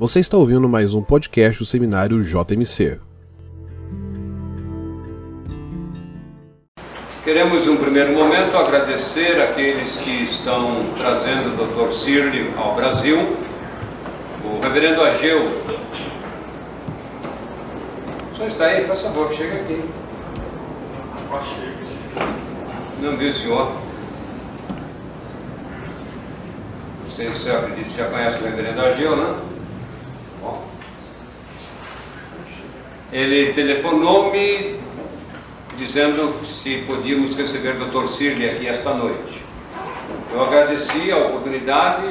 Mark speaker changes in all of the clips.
Speaker 1: Você está ouvindo mais um podcast do seminário JMC.
Speaker 2: Queremos, em um primeiro momento, agradecer aqueles que estão trazendo o Dr. Sirli ao Brasil, o reverendo Ageu. Senhor está aí? Faz favor, chega aqui. Não viu o senhor? Você, você acredita, já conhece o reverendo Ageu, né? Ele telefonou-me dizendo se podíamos receber o Dr. Sirle aqui esta noite. Eu agradeci a oportunidade,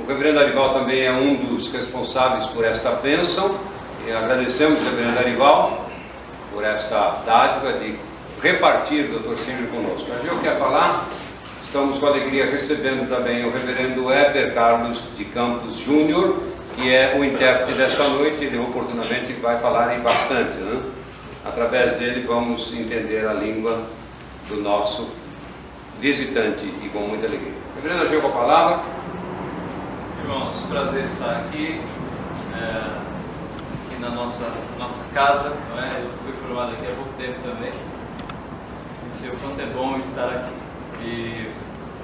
Speaker 2: o reverendo Arival também é um dos responsáveis por esta bênção, e agradecemos ao reverendo Arival por esta dádiva de repartir o Dr. Sirle conosco. A gente quer falar, estamos com alegria recebendo também o reverendo Heber Carlos de Campos Júnior, que é o intérprete desta noite, ele oportunamente vai falar aí bastante, né? Através dele vamos entender a língua do nosso visitante e com muita alegria. Reverendo Ageu com a palavra.
Speaker 3: Irmãos, prazer estar aqui, é, aqui na nossa, nossa casa, não é? Eu fui formado aqui há pouco tempo também. E sei o quanto é bom estar aqui. E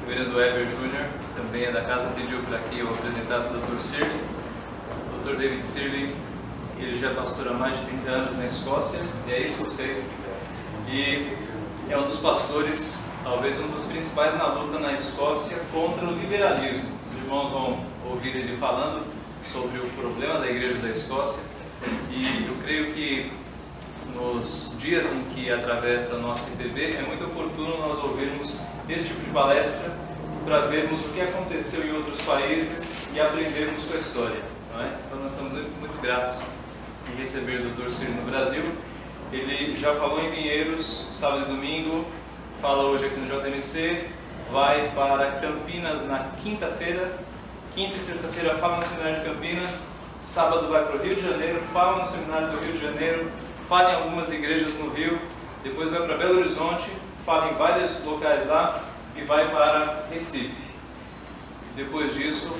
Speaker 3: o reverendo Ever Jr., também é da casa, pediu para que eu apresentasse o Dr. Sirley. Dr. David Sirley ele já é pastor há mais de 30 anos na Escócia, e é escocês, e é um dos pastores, talvez um dos principais na luta na Escócia contra o liberalismo. Os irmãos vão ouvir ele falando sobre o problema da igreja da Escócia, e eu creio que nos dias em que atravessa a nossa IPB, é muito oportuno nós ouvirmos esse tipo de palestra para vermos o que aconteceu em outros países e aprendermos com a história. É? Então nós estamos muito, muito gratos em receber o Dr. Ciro no Brasil. Ele já falou em Pinheiros, sábado e domingo, fala hoje aqui no JMC, vai para Campinas na quinta-feira, quinta e sexta-feira fala no Seminário de Campinas, sábado vai para o Rio de Janeiro, fala no Seminário do Rio de Janeiro, fala em algumas igrejas no Rio, depois vai para Belo Horizonte, fala em vários locais lá e vai para Recife. Depois disso,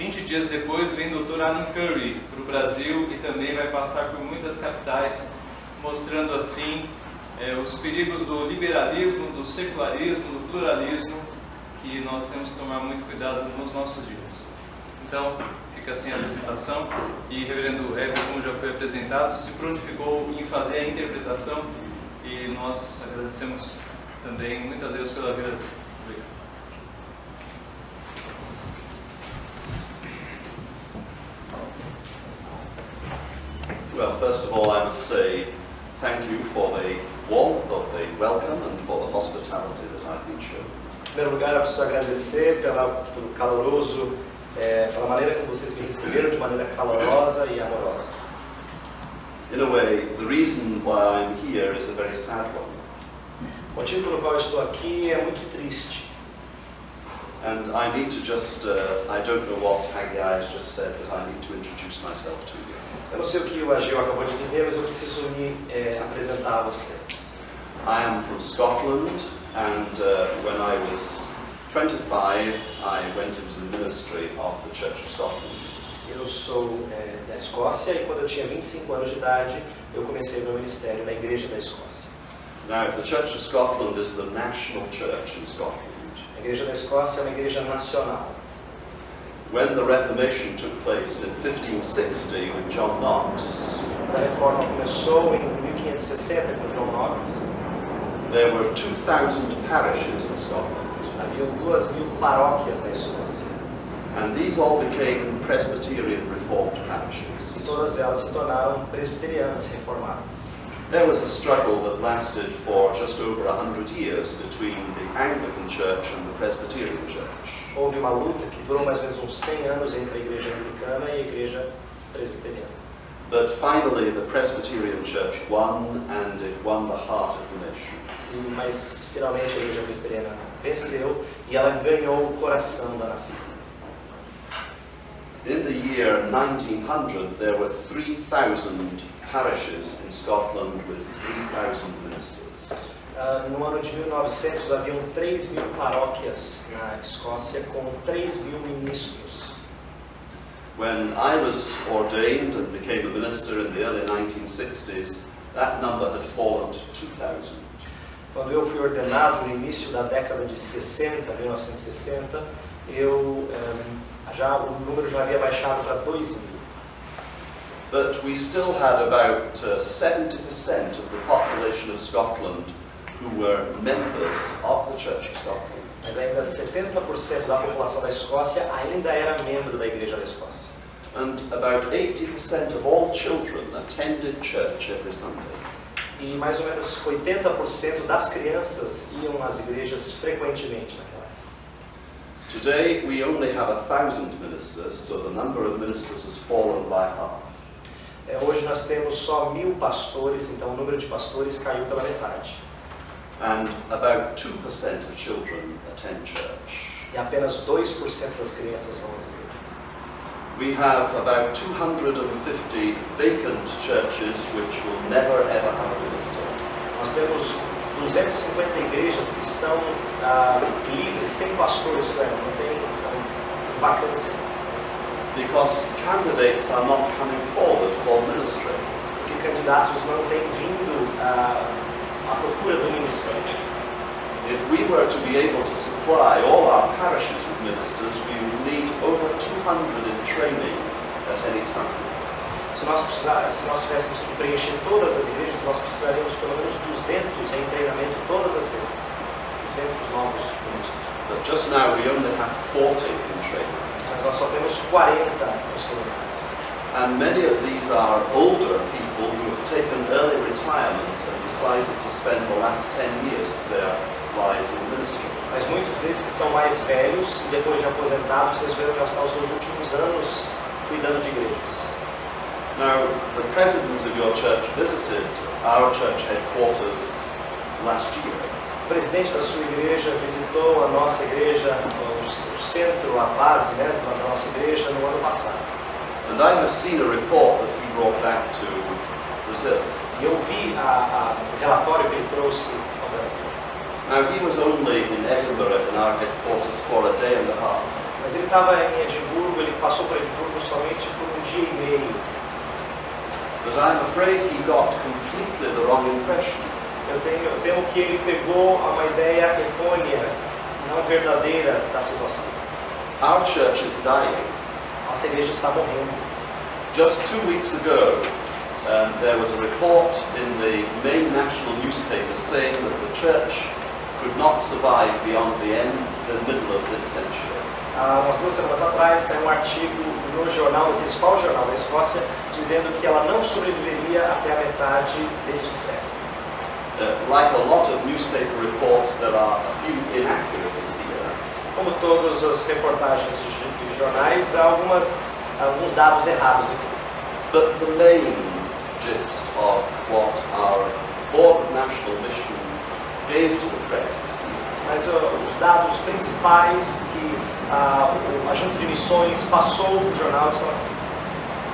Speaker 3: 20 dias depois vem o Dr. Alan Curry para o Brasil e também vai passar por muitas capitais, mostrando assim é, os perigos do liberalismo, do secularismo, do pluralismo, que nós temos que tomar muito cuidado nos nossos dias. Então, fica assim a apresentação e reverendo Heber, como já foi apresentado, se prontificou em fazer a interpretação e nós agradecemos também muito a Deus pela vida
Speaker 4: Well, I must say thank you for the warmth of the welcome and for the hospitality that been shown.
Speaker 5: Em primeiro lugar, eu preciso agradecer pela, pelo caloroso, é, pela maneira como vocês me receberam, de maneira calorosa e amorosa.
Speaker 4: In a way, the reason why I'm here is a very sad one.
Speaker 5: O motivo pelo qual eu estou aqui é muito triste.
Speaker 4: And I need to just, uh, I don't know what Haggai has just said, but I need to introduce myself to you.
Speaker 5: Eu não sei o que o Ageu acabou de dizer, mas eu preciso me é, apresentar a vocês.
Speaker 4: I am from Scotland, and uh, when I was 25, I went into the ministry of the Church of Scotland.
Speaker 5: Eu sou é, da Escócia e quando eu tinha 25 anos de idade, eu comecei meu ministério na Igreja da Escócia.
Speaker 4: Now, the Church of Scotland is the national church in Scotland.
Speaker 5: A Igreja da Escócia é uma igreja nacional.
Speaker 4: When the Reformation took place in 1560 with John Knox,
Speaker 5: a reforma começou em 1560 com João Knox,
Speaker 4: there were 2,000 parishes in Scotland,
Speaker 5: havia duas mil paróquias na Escócia.
Speaker 4: and these all became Presbyterian Reformed
Speaker 5: E
Speaker 4: parishes.
Speaker 5: todas elas se tornaram presbiterianas reformadas.
Speaker 4: There was a struggle that lasted for just over a 100 years between the Anglican Church and the Presbyterian Church.
Speaker 5: Houve uma luta que durou mais ou menos uns 100 anos entre a igreja anglicana e a igreja presbiteriana.
Speaker 4: But finally, the Presbyterian Church won, and it won the heart of the nation.
Speaker 5: Mas finalmente a igreja presbiteriana venceu e ela ganhou o coração da nação.
Speaker 4: In the year 1900, there were 3,000 parishes in Scotland with 3,000 ministers.
Speaker 5: Ah, no ano de 1900 haviam 3 mil paróquias na Escócia com 3 mil ministros.
Speaker 4: When I was ordained and became a minister in the early 1960s, that number had fallen to 2,000.
Speaker 5: Quando eu fui ordenado no início da década de 60, 1960, eu eh, já o número já havia baixado para 2 mil.
Speaker 4: But we still had about uh, 70% of the population of Scotland who were members of the Church of Scotland.
Speaker 5: Mas ainda 70% da população da Escócia ainda era membro da Igreja da Escócia.
Speaker 4: And about 80% of all children attended church every Sunday.
Speaker 5: E mais ou menos 80% das crianças iam às igrejas frequentemente naquela época.
Speaker 4: Today we only have a thousand ministers, so the number of ministers has fallen by half.
Speaker 5: É, hoje nós temos só mil pastores, então o número de pastores caiu pela metade.
Speaker 4: And about 2% of children attend church.
Speaker 5: E apenas 2% das crianças vão às igrejas.
Speaker 4: We have about 250 vacant churches which will never ever have a minister.
Speaker 5: Nós temos 250 igrejas que estão ah, livres, sem pastores, não tem vacância.
Speaker 4: Because candidates are not coming forward for ministry.
Speaker 5: Porque candidatos não têm vindo ah, à procura do ministério.
Speaker 4: If we were to be able to supply all our parishes with ministers, we would need over 200 in training at any time.
Speaker 5: Se nós, se nós tivéssemos que preencher todas as igrejas, nós precisaríamos pelo menos 200 em treinamento todas as vezes. 200 novos ministros.
Speaker 4: But just now we only have 40 in training.
Speaker 5: Nós só temos 40 no seminário.
Speaker 4: And many of these are older people who have taken early retirement and decided to spend the last 10 years of their lives in ministry.
Speaker 5: Mas muitos desses são mais velhos e depois de aposentados resolveram gastar os seus últimos anos cuidando de igrejas.
Speaker 4: Now, the president of your church visited our church headquarters last year.
Speaker 5: O presidente da sua igreja visitou a nossa igreja, o centro, a base né, da nossa igreja no ano passado.
Speaker 4: And I have seen a report that he brought back to Brazil.
Speaker 5: E eu vi a, a, o relatório que ele trouxe ao Brasil.
Speaker 4: Now, he was only in Edinburgh in our headquarters for a day and a half.
Speaker 5: Mas ele estava em Edimburgo, ele passou por Edimburgo somente por um dia e meio.
Speaker 4: But I'm afraid he got completely the wrong impression.
Speaker 5: Eu, tenho, eu temo que ele pegou uma ideia errônea, não verdadeira da situação.
Speaker 4: Our church is dying.
Speaker 5: Nossa igreja está morrendo.
Speaker 4: Just two weeks ago, um, there was a report in the main national newspaper saying that the church could not survive beyond the end, the middle of this century.
Speaker 5: Há umas duas semanas atrás saiu um artigo no jornal, no principal jornal da Escócia, dizendo que ela não sobreviveria até a metade deste século.
Speaker 4: Uh, like a lot of newspaper reports, there are a few inaccuracies here.
Speaker 5: Como todas as reportagens de, jornais, há algumas, alguns dados errados aqui.
Speaker 4: But the main gist of what our Board of National Mission gave to the press is here.
Speaker 5: Mas ó, os dados principais que o- a Junta de Missões passou para o jornal são aqui.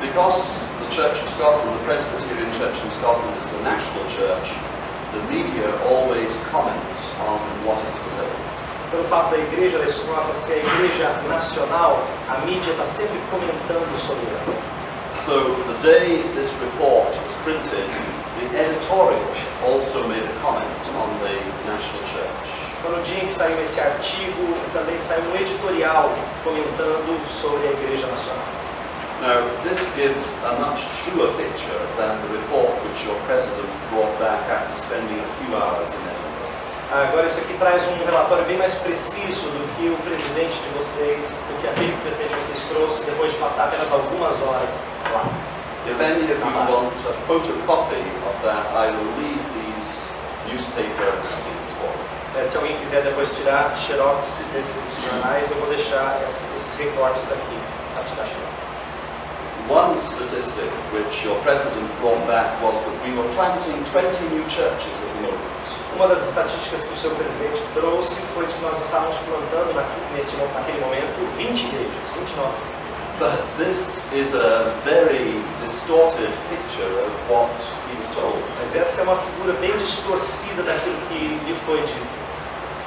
Speaker 4: Because the Church of Scotland, the Presbyterian Church in Scotland, is the national church, the media always comment on what it is saying.
Speaker 5: Pelo fato da Igreja Escócia ser a Igreja Nacional, a mídia está sempre comentando sobre ela.
Speaker 4: So the day this report was printed, the editorial also made a comment on the national church.
Speaker 5: Então, no dia em que saiu esse artigo, também saiu um editorial comentando sobre a Igreja Nacional.
Speaker 4: Now, this gives a much truer picture than the report which your president brought back after spending a few hours in Edinburgh.
Speaker 5: Agora, isso aqui traz um relatório bem mais preciso do que o presidente de vocês, do que aquele que o presidente de vocês trouxe depois de passar apenas algumas horas lá.
Speaker 4: If any of you want a photocopy of that, I will leave these newspaper cuttings for you.
Speaker 5: Eh, Se alguém quiser depois tirar xerox desses jornais, eu vou deixar esse- esses recortes aqui para tirar xerox.
Speaker 4: One statistic which your president brought back was that we were planting 20 new churches at the moment.
Speaker 5: Uma das estatísticas que o seu presidente trouxe foi que nós estávamos plantando naquele, nesse, naquele momento 20 igrejas, 29.
Speaker 4: But this is a very distorted picture of what he was told.
Speaker 5: Mas essa é uma figura bem distorcida daquilo que lhe foi dito.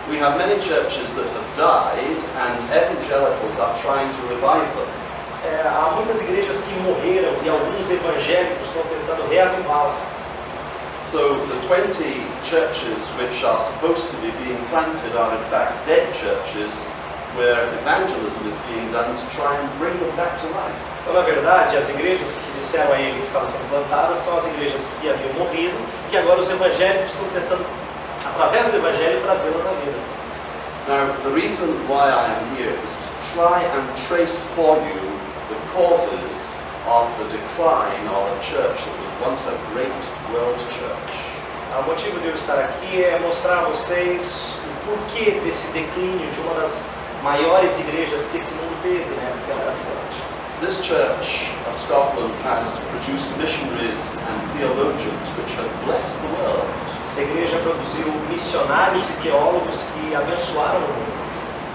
Speaker 4: We have many churches that have died and evangelicals are trying to revive them.
Speaker 5: É, há muitas igrejas que morreram e alguns evangélicos estão tentando reavivá-las.
Speaker 4: So the 20 churches which are supposed to be being planted are in fact dead churches where evangelism is being done to try and bring them back to life.
Speaker 5: Então, na verdade, as igrejas que disseram a ele que estavam sendo plantadas são as igrejas que haviam morrido e agora os evangélicos estão tentando, através do evangelho, trazê-las à vida.
Speaker 4: Now, the reason why I am here is to try and trace for you causes of the decline of a church that was once a great world church.
Speaker 5: O motivo de eu estar aqui é mostrar a vocês o porquê desse declínio de uma das maiores igrejas que esse mundo teve, né?
Speaker 4: This church of Scotland has produced missionaries and theologians which have blessed the world.
Speaker 5: Essa igreja produziu missionários e teólogos que abençoaram o mundo.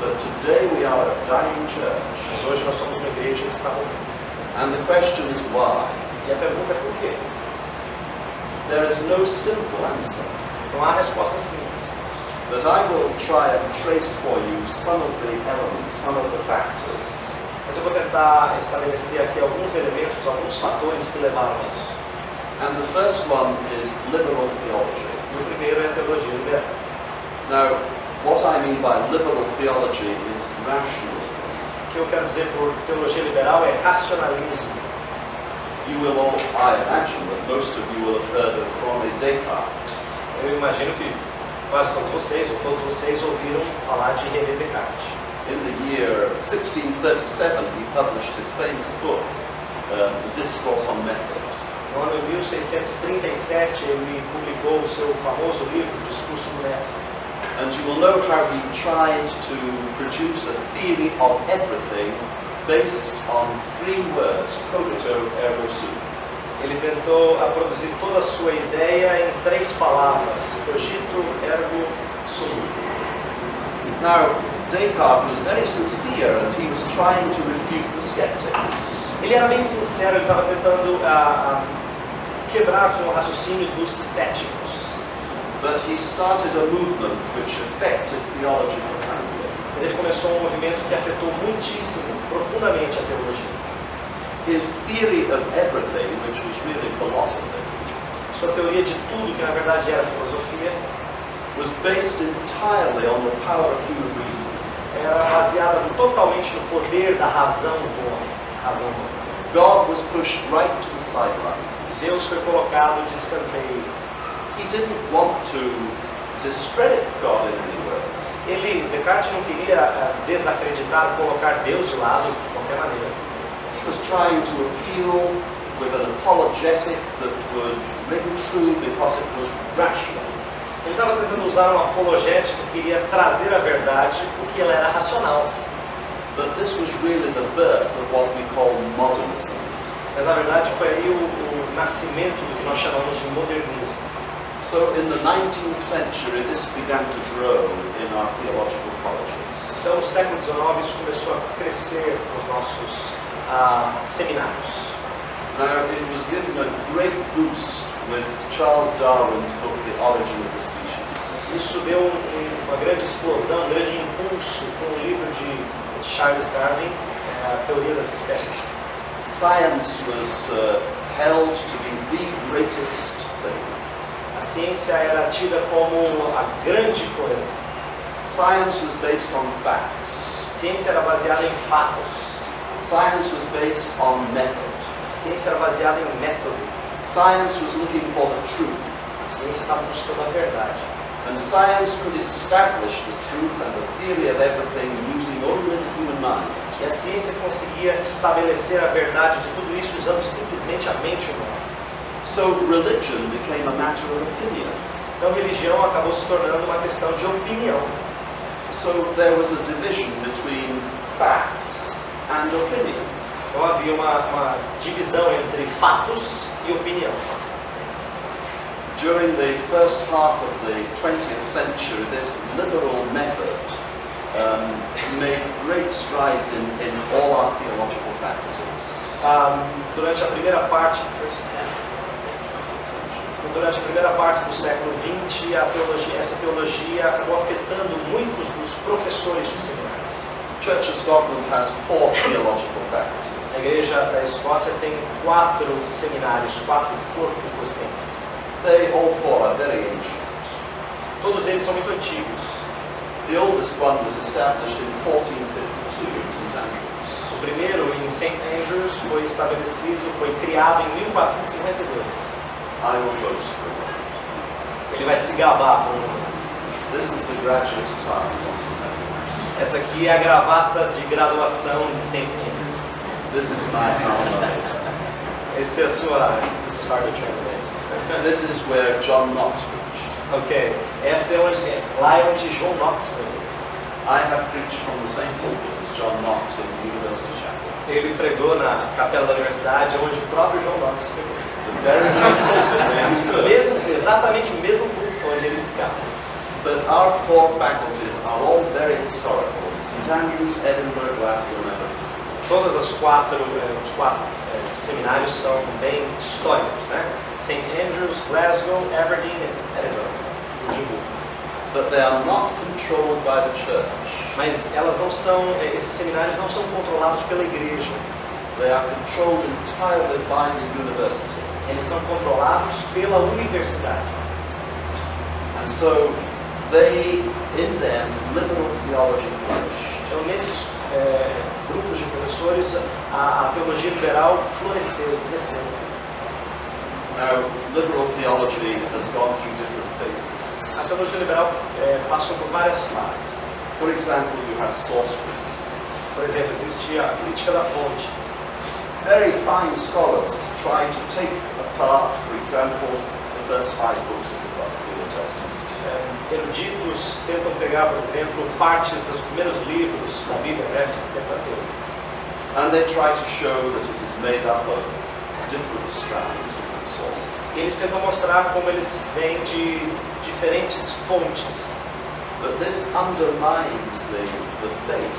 Speaker 4: But today we are a dying church.
Speaker 5: Mas hoje nós somos uma igreja que está morrendo.
Speaker 4: And the question is why?
Speaker 5: E a pergunta é por quê?
Speaker 4: There is no simple answer.
Speaker 5: Não há resposta simples.
Speaker 4: But I will try and trace for you some of the elements, some of the factors.
Speaker 5: Mas eu vou tentar estabelecer aqui alguns elementos, alguns fatores que levaram a isso.
Speaker 4: And the first one is liberal theology.
Speaker 5: E o primeiro é a teologia liberal.
Speaker 4: Now, what I mean by liberal theology is rationalism.
Speaker 5: O que eu quero dizer por teologia liberal é racionalismo.
Speaker 4: You will all, I imagine that most of you will have heard of René Descartes.
Speaker 5: Eu imagino que quase todos vocês, ou todos vocês, ouviram falar de René Descartes.
Speaker 4: In the year 1637, he published his famous book, um, The Discourse on Method.
Speaker 5: No ano de 1637, ele publicou o seu famoso livro, Discurso do Método.
Speaker 4: And you will know how he tried to produce a theory of everything based on three words, cogito ergo sum.
Speaker 5: Ele tentou a produzir toda a sua ideia em três palavras: cogito, ergo, sum.
Speaker 4: Now, Descartes was very sincere and he was trying to refute the skeptics.
Speaker 5: Ele era bem sincero, ele estava tentando ah, quebrar com o raciocínio dos céticos.
Speaker 4: But he started a movement which affected theology profoundly.
Speaker 5: Mas ele começou um movimento que afetou muitíssimo, profundamente a teologia.
Speaker 4: His theory of everything, which was really philosophy,
Speaker 5: Sua teoria de tudo, que na verdade era filosofia,
Speaker 4: was based entirely on the power of human reason.
Speaker 5: era baseada totalmente no poder da razão do homem. Razão do homem.
Speaker 4: God was pushed right to the sidelines.
Speaker 5: Deus foi colocado de escanteio.
Speaker 4: He didn't want to discredit God in any way.
Speaker 5: Ele, Descartes não queria ah, desacreditar, colocar Deus de lado de qualquer maneira.
Speaker 4: He was trying to appeal with an apologetic that would ring true because it was rational.
Speaker 5: Ele estava tentando usar uma apologética que queria trazer a verdade porque ela era racional.
Speaker 4: But this was really the birth of what we call modernism.
Speaker 5: Mas na verdade foi aí o, o nascimento do que nós chamamos de modernismo.
Speaker 4: So in the 19th century, this began to grow in our theological colleges.
Speaker 5: Então, no século XIX, isso começou a crescer nos nossos ah, seminários.
Speaker 4: Now, it was given a great boost with Charles Darwin's book, The Origin of the Species.
Speaker 5: Isso deu um- um- uma grande explosão, um grande impulso com o livro de Charles Darwin, eh, A Teoria das Espécies.
Speaker 4: Science was uh, held to be the greatest thing.
Speaker 5: A ciência era tida como a grande coisa.
Speaker 4: Science was based on facts.
Speaker 5: Ciência era baseada em fatos.
Speaker 4: Science was based on method.
Speaker 5: A ciência era baseada em método.
Speaker 4: Science was looking for the truth.
Speaker 5: A ciência estava buscando a verdade.
Speaker 4: And science could establish the truth and the theory of everything using only the human mind.
Speaker 5: E a ciência conseguia estabelecer a verdade de tudo isso usando simplesmente a mente humana.
Speaker 4: So religion became a matter of opinion.
Speaker 5: Então, religião acabou se tornando uma questão de opinião.
Speaker 4: So there was a division between facts and opinion.
Speaker 5: Então, havia uma, uma divisão entre fatos e opinião.
Speaker 4: During the first half of the 20th century, this liberal method um, made great strides in, in all our theological faculties.
Speaker 5: Ah, durante a primeira parte, first half, durante a primeira parte do século XX, a teologia, essa teologia acabou afetando muitos dos professores de seminário.
Speaker 4: Church of Scotland has four theological
Speaker 5: A
Speaker 4: faculties.
Speaker 5: igreja da Escócia tem quatro seminários, quatro corpos docentes.
Speaker 4: They all four are very ancient.
Speaker 5: Todos eles são muito antigos.
Speaker 4: The oldest one was established in 1452 in St Andrews.
Speaker 5: O primeiro, em St. Andrews, foi estabelecido, foi criado em 1452.
Speaker 4: Moment.
Speaker 5: Ele vai se gabar com.
Speaker 4: This is the graduate's tie.
Speaker 5: Essa aqui é a gravata de graduação de St. Andrews.
Speaker 4: This is my alma.
Speaker 5: Esse é a sua. This is hard to translate.
Speaker 4: This is where John Knox preached.
Speaker 5: Ok. Essa é onde. Lá é onde João Knox foi.
Speaker 4: I have preached from the same pulpit as John Knox in the University Chapel.
Speaker 5: Ele pregou na capela da universidade, onde o próprio João Knox pregou. Mesmo, exatamente o mesmo púlpito onde ele ficava.
Speaker 4: But our four faculties are all very historical. St Andrews, Edinburgh, Glasgow, and Aberdeen.
Speaker 5: Todas as quatro, eh, os quatro eh, seminários são bem históricos, né? St. Andrews, Glasgow, Aberdeen e Edinburgh. Edimburgo.
Speaker 4: But they are not controlled by the church.
Speaker 5: Mas elas não são, eh, esses seminários não são controlados pela igreja.
Speaker 4: They are controlled entirely by the university.
Speaker 5: Eles são controlados pela universidade.
Speaker 4: And so they, in them, liberal theology flourished.
Speaker 5: Então, nesses eh, grupos de professores, a, a teologia liberal floresceu, cresceu.
Speaker 4: Now, liberal theology has gone through different phases.
Speaker 5: A teologia liberal eh, passou por várias fases.
Speaker 4: For example, you have source criticism.
Speaker 5: Por exemplo, existia a crítica da fonte.
Speaker 4: Very fine scholars try to take apart, for example, the first five books of the Testament.
Speaker 5: Eh, eruditos tentam pegar, por exemplo, partes dos primeiros livros da Bíblia, né? Pentateuco.
Speaker 4: And they try to show that it is made up of different strands, different sources.
Speaker 5: E eles tentam mostrar como eles vêm de diferentes fontes.
Speaker 4: But this undermines the, the faith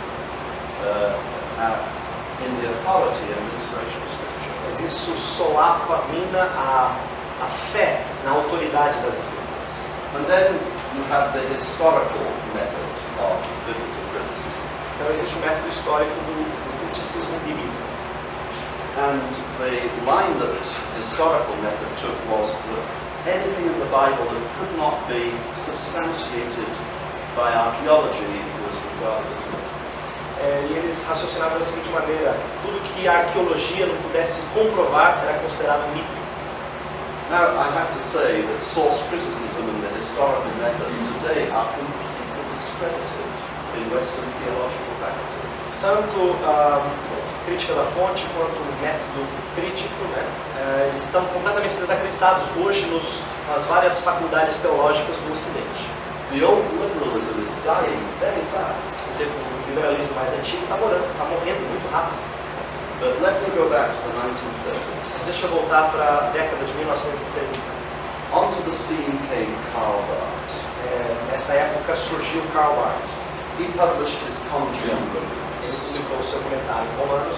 Speaker 4: uh, in the authority and inspiration of Scripture.
Speaker 5: Mas isso solapa, mina a, a fé na autoridade das escrituras.
Speaker 4: And then you have the historical method of biblical criticism.
Speaker 5: Então existe o método histórico do, do criticismo bíblico.
Speaker 4: And the line that historical method took was that anything in the Bible that could not be substantiated by archaeology was regarded as.
Speaker 5: É, e eles raciocinavam da seguinte maneira: tudo que a arqueologia não pudesse comprovar era considerado mito.
Speaker 4: Now, I have to say that source criticism and the historical method today are completely discredited in Western theological faculties.
Speaker 5: Tanto a crítica da fonte quanto o método crítico né, é, estão completamente desacreditados hoje nos, nas várias faculdades teológicas do Ocidente.
Speaker 4: The old liberalism is dying very fast.
Speaker 5: O liberalismo mais antigo está está morrendo muito rápido.
Speaker 4: But let me go back to the 1930s.
Speaker 5: Mas deixa eu voltar para a década de 1930.
Speaker 4: Onto the scene came Karl Barth.
Speaker 5: É, nessa época surgiu Karl Barth.
Speaker 4: He published his commentary on
Speaker 5: Ele publicou seu comentário Romanos.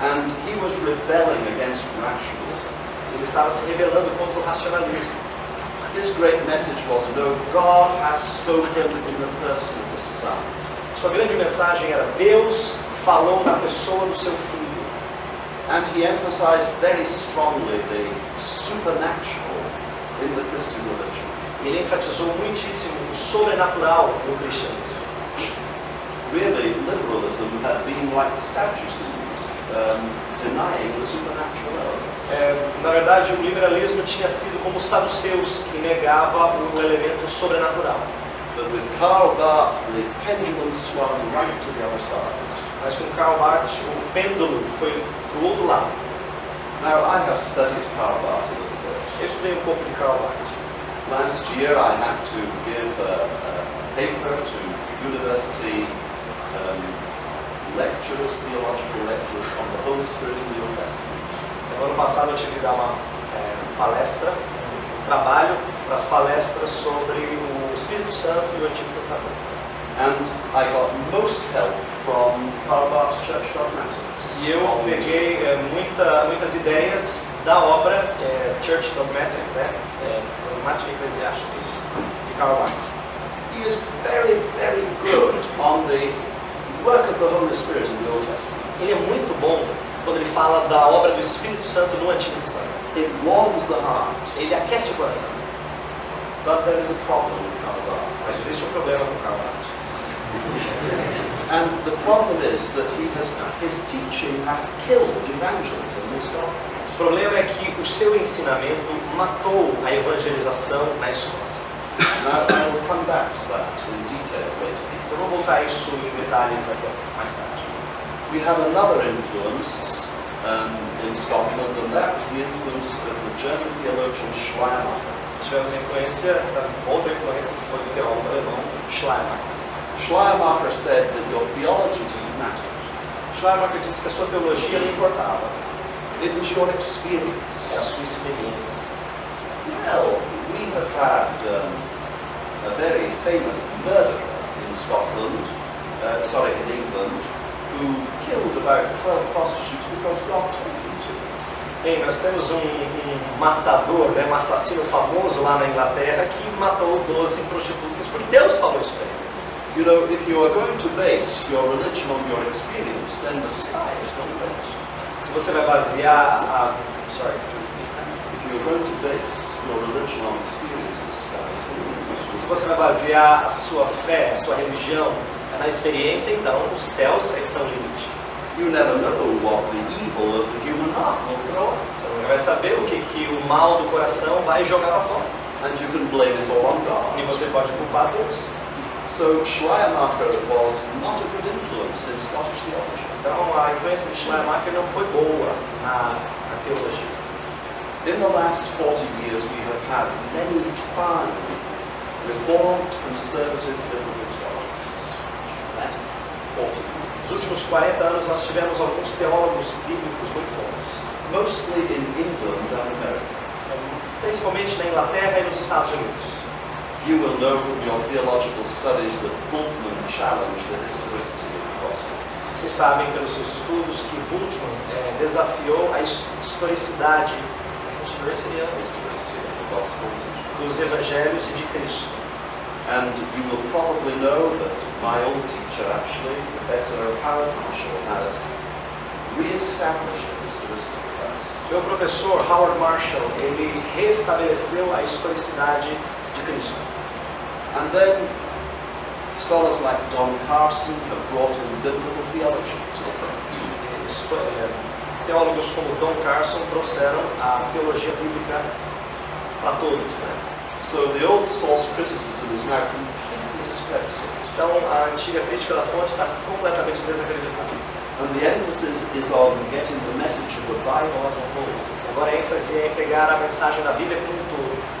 Speaker 4: And he was rebelling against rationalism.
Speaker 5: Ele estava se rebelando contra o racionalismo.
Speaker 4: His great message was, no, God has spoken in the person of the Son.
Speaker 5: Sua grande mensagem era Deus falou na pessoa do seu filho.
Speaker 4: And he emphasized very strongly the supernatural in the Christian religion.
Speaker 5: Ele enfatizou muitíssimo o sobrenatural no cristianismo.
Speaker 4: Really, liberalism had been like the Sadducees, um, denying the supernatural element.
Speaker 5: É, na verdade, o liberalismo tinha sido como os saduceus, que negava o elemento sobrenatural.
Speaker 4: But with Karl Barth, the pendulum swung right to the other side.
Speaker 5: Mas com Karl Barth, o pêndulo foi para o outro lado.
Speaker 4: Now, I have studied Karl Barth a little bit.
Speaker 5: Eu estudei um pouco de Karl Barth.
Speaker 4: Last year, I had to give a, a paper to university um, lecturers, theological lecturers on the Holy Spirit in the Old Testament.
Speaker 5: No ano passado eu tive que dar uma é, palestra, um trabalho para as palestras sobre o Espírito Santo e o Antigo Testamento.
Speaker 4: And I got most help from Church Dogmatics.
Speaker 5: E eu peguei é, muita, muitas ideias da obra é, Church Dogmatics, né? É, Dogmática Eclesiástica, isso, de Karl Barth.
Speaker 4: He is very, very good on the work of the Holy Spirit in the Old Testament.
Speaker 5: Ele é muito bom quando ele fala da obra do Espírito Santo no Antigo Testamento.
Speaker 4: It warms the heart,
Speaker 5: Ele aquece o coração.
Speaker 4: But there is a problem with Karl Barth.
Speaker 5: Existe um problema com Karl Barth.
Speaker 4: And the problem is that he has, his teaching has killed evangelism in Scotland.
Speaker 5: O problema é que o seu ensinamento matou a evangelização na Escócia.
Speaker 4: Now, I will come back to that in detail later.
Speaker 5: Eu vou voltar a isso em detalhes daqui a mais tarde.
Speaker 4: We have another influence um, in Scotland, and that was the influence of the German theologian Schleiermacher.
Speaker 5: Tivemos a influência, outra influência que foi do teólogo alemão Schleiermacher.
Speaker 4: Schleiermacher said that your theology didn't matter.
Speaker 5: Schleiermacher disse que a sua teologia não importava,
Speaker 4: It was your experience.
Speaker 5: a sua experiência.
Speaker 4: Well, we have had um, a very famous murderer in Scotland, uh, sorry, in England, who killed about 12 prostitutes because God told.
Speaker 5: Bem, nós temos um, um matador, né, um assassino famoso lá na Inglaterra que matou 12 prostitutas porque Deus falou isso para ele.
Speaker 4: You know, if you are going to base your religion on your experience, then the sky is the limit.
Speaker 5: Se você vai basear a. Sorry,
Speaker 4: If you are going to base your religion on experience, the sky is the limit.
Speaker 5: se você vai basear a sua fé, a sua religião na experiência, então os céus é que são o limite.
Speaker 4: You never know what the evil of the human heart will throw up.
Speaker 5: Você não vai saber o que, que o mal do coração vai jogar lá fora.
Speaker 4: And you can blame it all on
Speaker 5: E
Speaker 4: God.
Speaker 5: você pode culpar Deus.
Speaker 4: So Schleiermacher was not a good influence in Scottish theology.
Speaker 5: Então a influência de Schleiermacher não foi boa na, na teologia.
Speaker 4: In the last 40 years, we have had many fine, reformed, conservative biblical scholars. Last 40 years.
Speaker 5: Nos últimos 40 anos nós tivemos alguns teólogos bíblicos muito bons.
Speaker 4: Mostly in England and America.
Speaker 5: Principalmente na Inglaterra e nos Estados Unidos.
Speaker 4: You will know from your theological studies that Bultmann challenged the historicity of the gospel.
Speaker 5: Vocês sabem pelos seus estudos que Bultmann eh, desafiou a his- historicidade historicidade dos evangelhos e de Cristo.
Speaker 4: And you will probably know that my old teacher, actually, Professor Howard Marshall, has re-established the historicity of Christ.
Speaker 5: Meu professor Howard Marshall, ele restabeleceu a historicidade de Cristo.
Speaker 4: And then scholars like Don Carson have brought in biblical theology to the front.
Speaker 5: Teólogos como Don Carson trouxeram a teologia bíblica para todos. Né?
Speaker 4: So the old source criticism is now completely discredited.
Speaker 5: Então a antiga crítica da fonte está completamente desacreditada.
Speaker 4: And the emphasis is on getting the message of the Bible as a whole.
Speaker 5: Agora a ênfase é pegar a mensagem da Bíblia como um todo.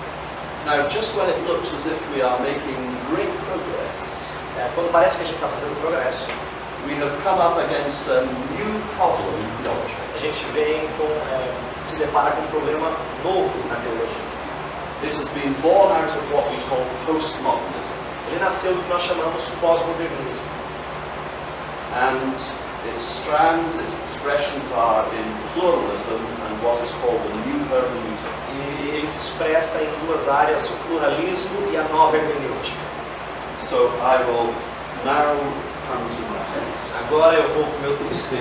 Speaker 4: Now, just when it looks as if we are making great progress,
Speaker 5: É, quando parece que a gente está fazendo progresso,
Speaker 4: we have come up against a new problem in theology.
Speaker 5: a gente vem com, é, se depara com um problema novo na teologia.
Speaker 4: It has been born out of what we call postmodernism.
Speaker 5: Ele nasceu do que nós chamamos pós-modernismo.
Speaker 4: And its strands, its expressions are in pluralism and what is called the new hermeneutic.
Speaker 5: E ele se expressa em duas áreas, o pluralismo e a nova hermenêutica.
Speaker 4: So I will now come to my text.
Speaker 5: Agora eu vou para o meu texto.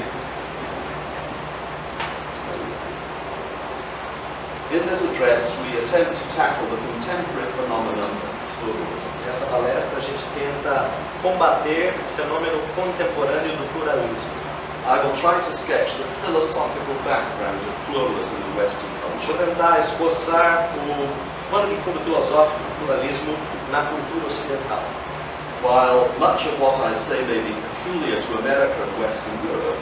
Speaker 4: In this address, we attempt to tackle the contemporary phenomenon of pluralism.
Speaker 5: Nesta palestra a gente tenta combater o fenômeno contemporâneo do pluralismo.
Speaker 4: I will try to sketch the philosophical background of pluralism in Western
Speaker 5: Vou
Speaker 4: culture.
Speaker 5: tentar esboçar o pano de fundo filosófico do pluralismo na cultura ocidental.
Speaker 4: While much of what I say may be peculiar to America and Western Europe,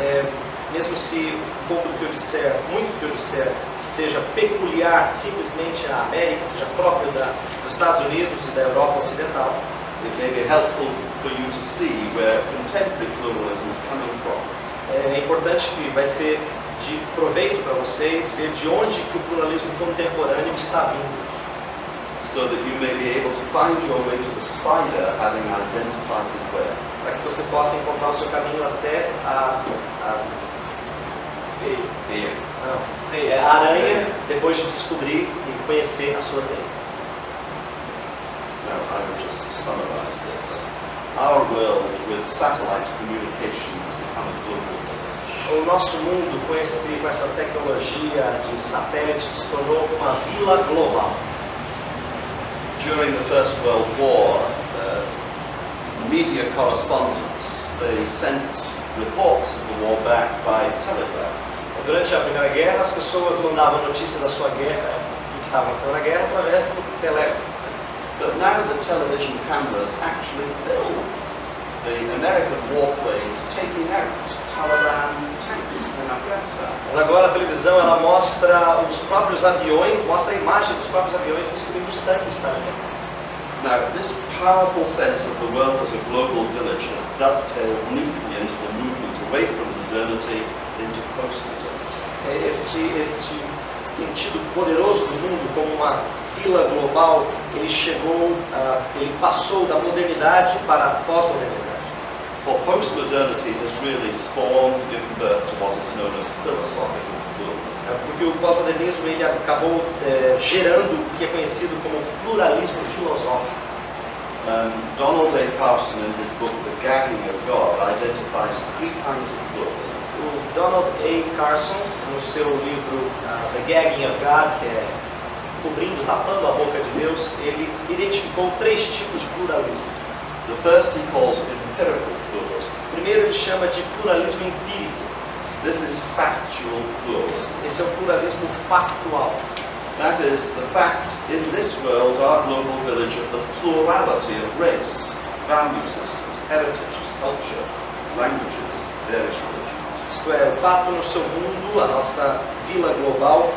Speaker 5: É, mesmo se pouco do que eu disser, muito do que eu disser, seja peculiar simplesmente à América, seja próprio da, dos Estados Unidos e da Europa Ocidental,
Speaker 4: it may be helpful for you to see where contemporary pluralism is coming from.
Speaker 5: é importante que vai ser de proveito para vocês ver de onde que o pluralismo contemporâneo está vindo,
Speaker 4: so that you may be able to find your way to the spider having identified his web.
Speaker 5: para que você possa encontrar o seu caminho até a, a, ei,
Speaker 4: Here.
Speaker 5: não, ei, é a aranha, depois de descobrir e conhecer a sua teia.
Speaker 4: Now, I will just summarize this. our world with satellite communication has become a global.
Speaker 5: O nosso mundo, com, esse, com essa tecnologia de satélite, se tornou uma vila global.
Speaker 4: During the First World War, uh, media correspondents, they sent reports of the war back by telegraph.
Speaker 5: Durante a Primeira Guerra, as pessoas mandavam notícia da sua guerra, do que estava acontecendo na guerra, através do telégrafo.
Speaker 4: But now the television cameras actually film the American warplanes taking out Taliban tanks in Afghanistan.
Speaker 5: Mas agora a televisão ela mostra os próprios aviões, mostra a imagem dos próprios aviões destruindo os tanques talibanes.
Speaker 4: Now, this powerful sense of the world as a global village has dovetailed neatly into the movement away from modernity into post-modernity.
Speaker 5: É, Este, este sentido poderoso do mundo como uma vila global, ele chegou, ah, ele passou da modernidade para a pós-modernidade.
Speaker 4: For postmodernity has really spawned, given birth to what is known as philosophical pluralism.
Speaker 5: É, Porque o pós-modernismo ele acabou eh, gerando o que é conhecido como pluralismo filosófico.
Speaker 4: Um, Donald A. Carson, in his book The Gagging of God, identifies three kinds of pluralism.
Speaker 5: O Donald A. Carson, no seu livro ah, The Gagging of God, que é cobrindo, tapando a boca de Deus, ele identificou três tipos de pluralismo.
Speaker 4: The first he calls empirical pluralism.
Speaker 5: Primeiro ele chama de pluralismo empírico.
Speaker 4: This is factual pluralism.
Speaker 5: Esse é o pluralismo factual.
Speaker 4: That is, the fact in this world, our global village, of the plurality of race, value systems, heritages, culture, languages, various religions.
Speaker 5: Isto é, o fato no seu mundo, a nossa vila global,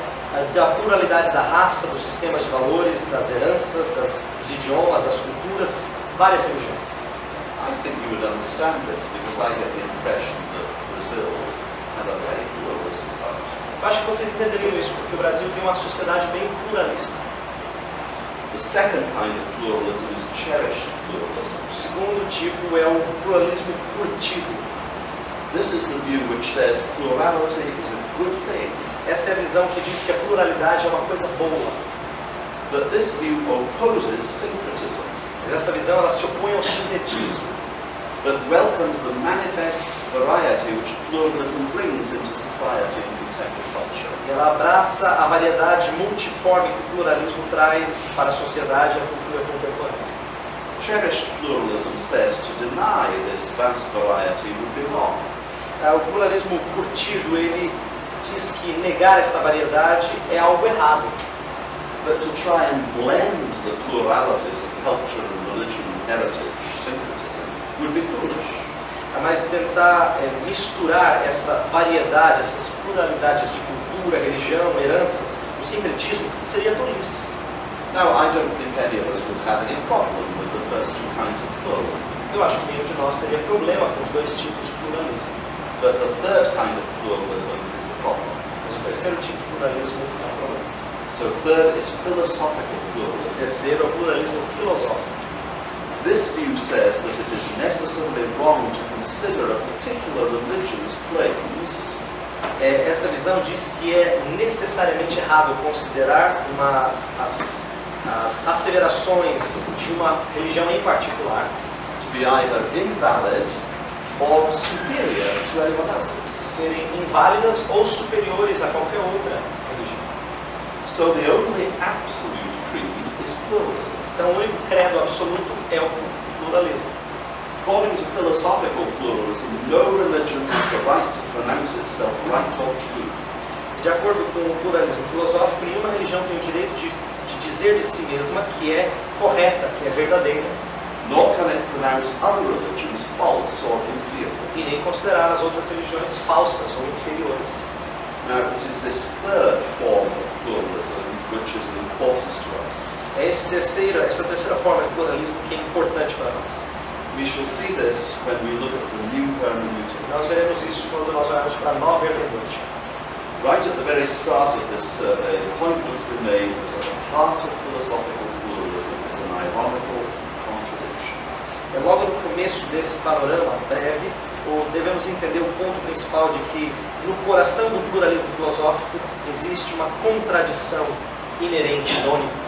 Speaker 5: da pluralidade da raça, dos sistemas de valores, das heranças, das, dos idiomas, das culturas, várias religiões.
Speaker 4: I think you would understand this because I get the impression that Brazil has a very pluralist society.
Speaker 5: Eu acho que vocês entenderiam isso, porque o Brasil tem uma sociedade bem pluralista.
Speaker 4: The second kind of pluralism is cherished pluralism.
Speaker 5: O segundo tipo é o pluralismo curtido.
Speaker 4: This is the view which says plurality is a good thing,
Speaker 5: Esta é a visão que diz que a pluralidade é uma coisa boa.
Speaker 4: but this view opposes syncretism,
Speaker 5: Mas esta visão ela se opõe ao sincretismo,
Speaker 4: that welcomes the manifest variety which pluralism brings into society and contemporary culture.
Speaker 5: ela abraça a variedade multiforme que o pluralismo traz para a sociedade e a cultura contemporânea.
Speaker 4: Cherished pluralism says to deny this vast variety would be wrong.
Speaker 5: Ah, O pluralismo curtido ele diz que negar esta variedade é algo errado.
Speaker 4: But to try and blend the pluralities of culture and religion, heritage, foolish.
Speaker 5: Mas tentar eh, misturar essa variedade, essas pluralidades de cultura, religião, heranças, o sincretismo, seria tolice.
Speaker 4: Now, I don't think any of us would have any problem with the first two kinds of pluralism.
Speaker 5: Eu acho que nenhum de nós teria problema com os dois tipos de pluralismo.
Speaker 4: But the third kind of pluralism is the problem.
Speaker 5: Mas o terceiro tipo de pluralismo é o problema.
Speaker 4: So third is philosophical
Speaker 5: O
Speaker 4: pluralism.
Speaker 5: terceiro é o pluralismo filosófico.
Speaker 4: This view says that it is necessarily wrong to consider a particular religion's claims
Speaker 5: É, esta visão diz que é necessariamente errado considerar uma, as, as asseverações de uma religião em particular
Speaker 4: to be either invalid or superior to anyone else's.
Speaker 5: serem inválidas ou superiores a qualquer outra religião.
Speaker 4: So the only absolute pluralism.
Speaker 5: Então, o único credo absoluto é o pluralismo.
Speaker 4: According to philosophical pluralism, no religion has the right to pronounce itself right or true.
Speaker 5: De acordo com o pluralismo filosófico, nenhuma religião tem o direito de, de dizer de si mesma que é correta, que é verdadeira,
Speaker 4: nor can it pronounce other religions false or inferior.
Speaker 5: e nem considerar as outras religiões falsas ou inferiores.
Speaker 4: Now, it is this third form of pluralism which is of importance to us.
Speaker 5: É esse terceira, essa terceira forma de pluralismo que é importante para nós.
Speaker 4: We shall see this when we look at the new hermeneutic.
Speaker 5: Nós veremos isso quando nós olharmos para a nova hermenêutica.
Speaker 4: Right at the very start of this survey, the point must be made that at the heart of philosophical pluralism is an ironical contradiction.
Speaker 5: É logo no começo desse panorama breve, ou devemos entender o ponto principal de que no coração do pluralismo filosófico existe uma contradição inerente, inônima.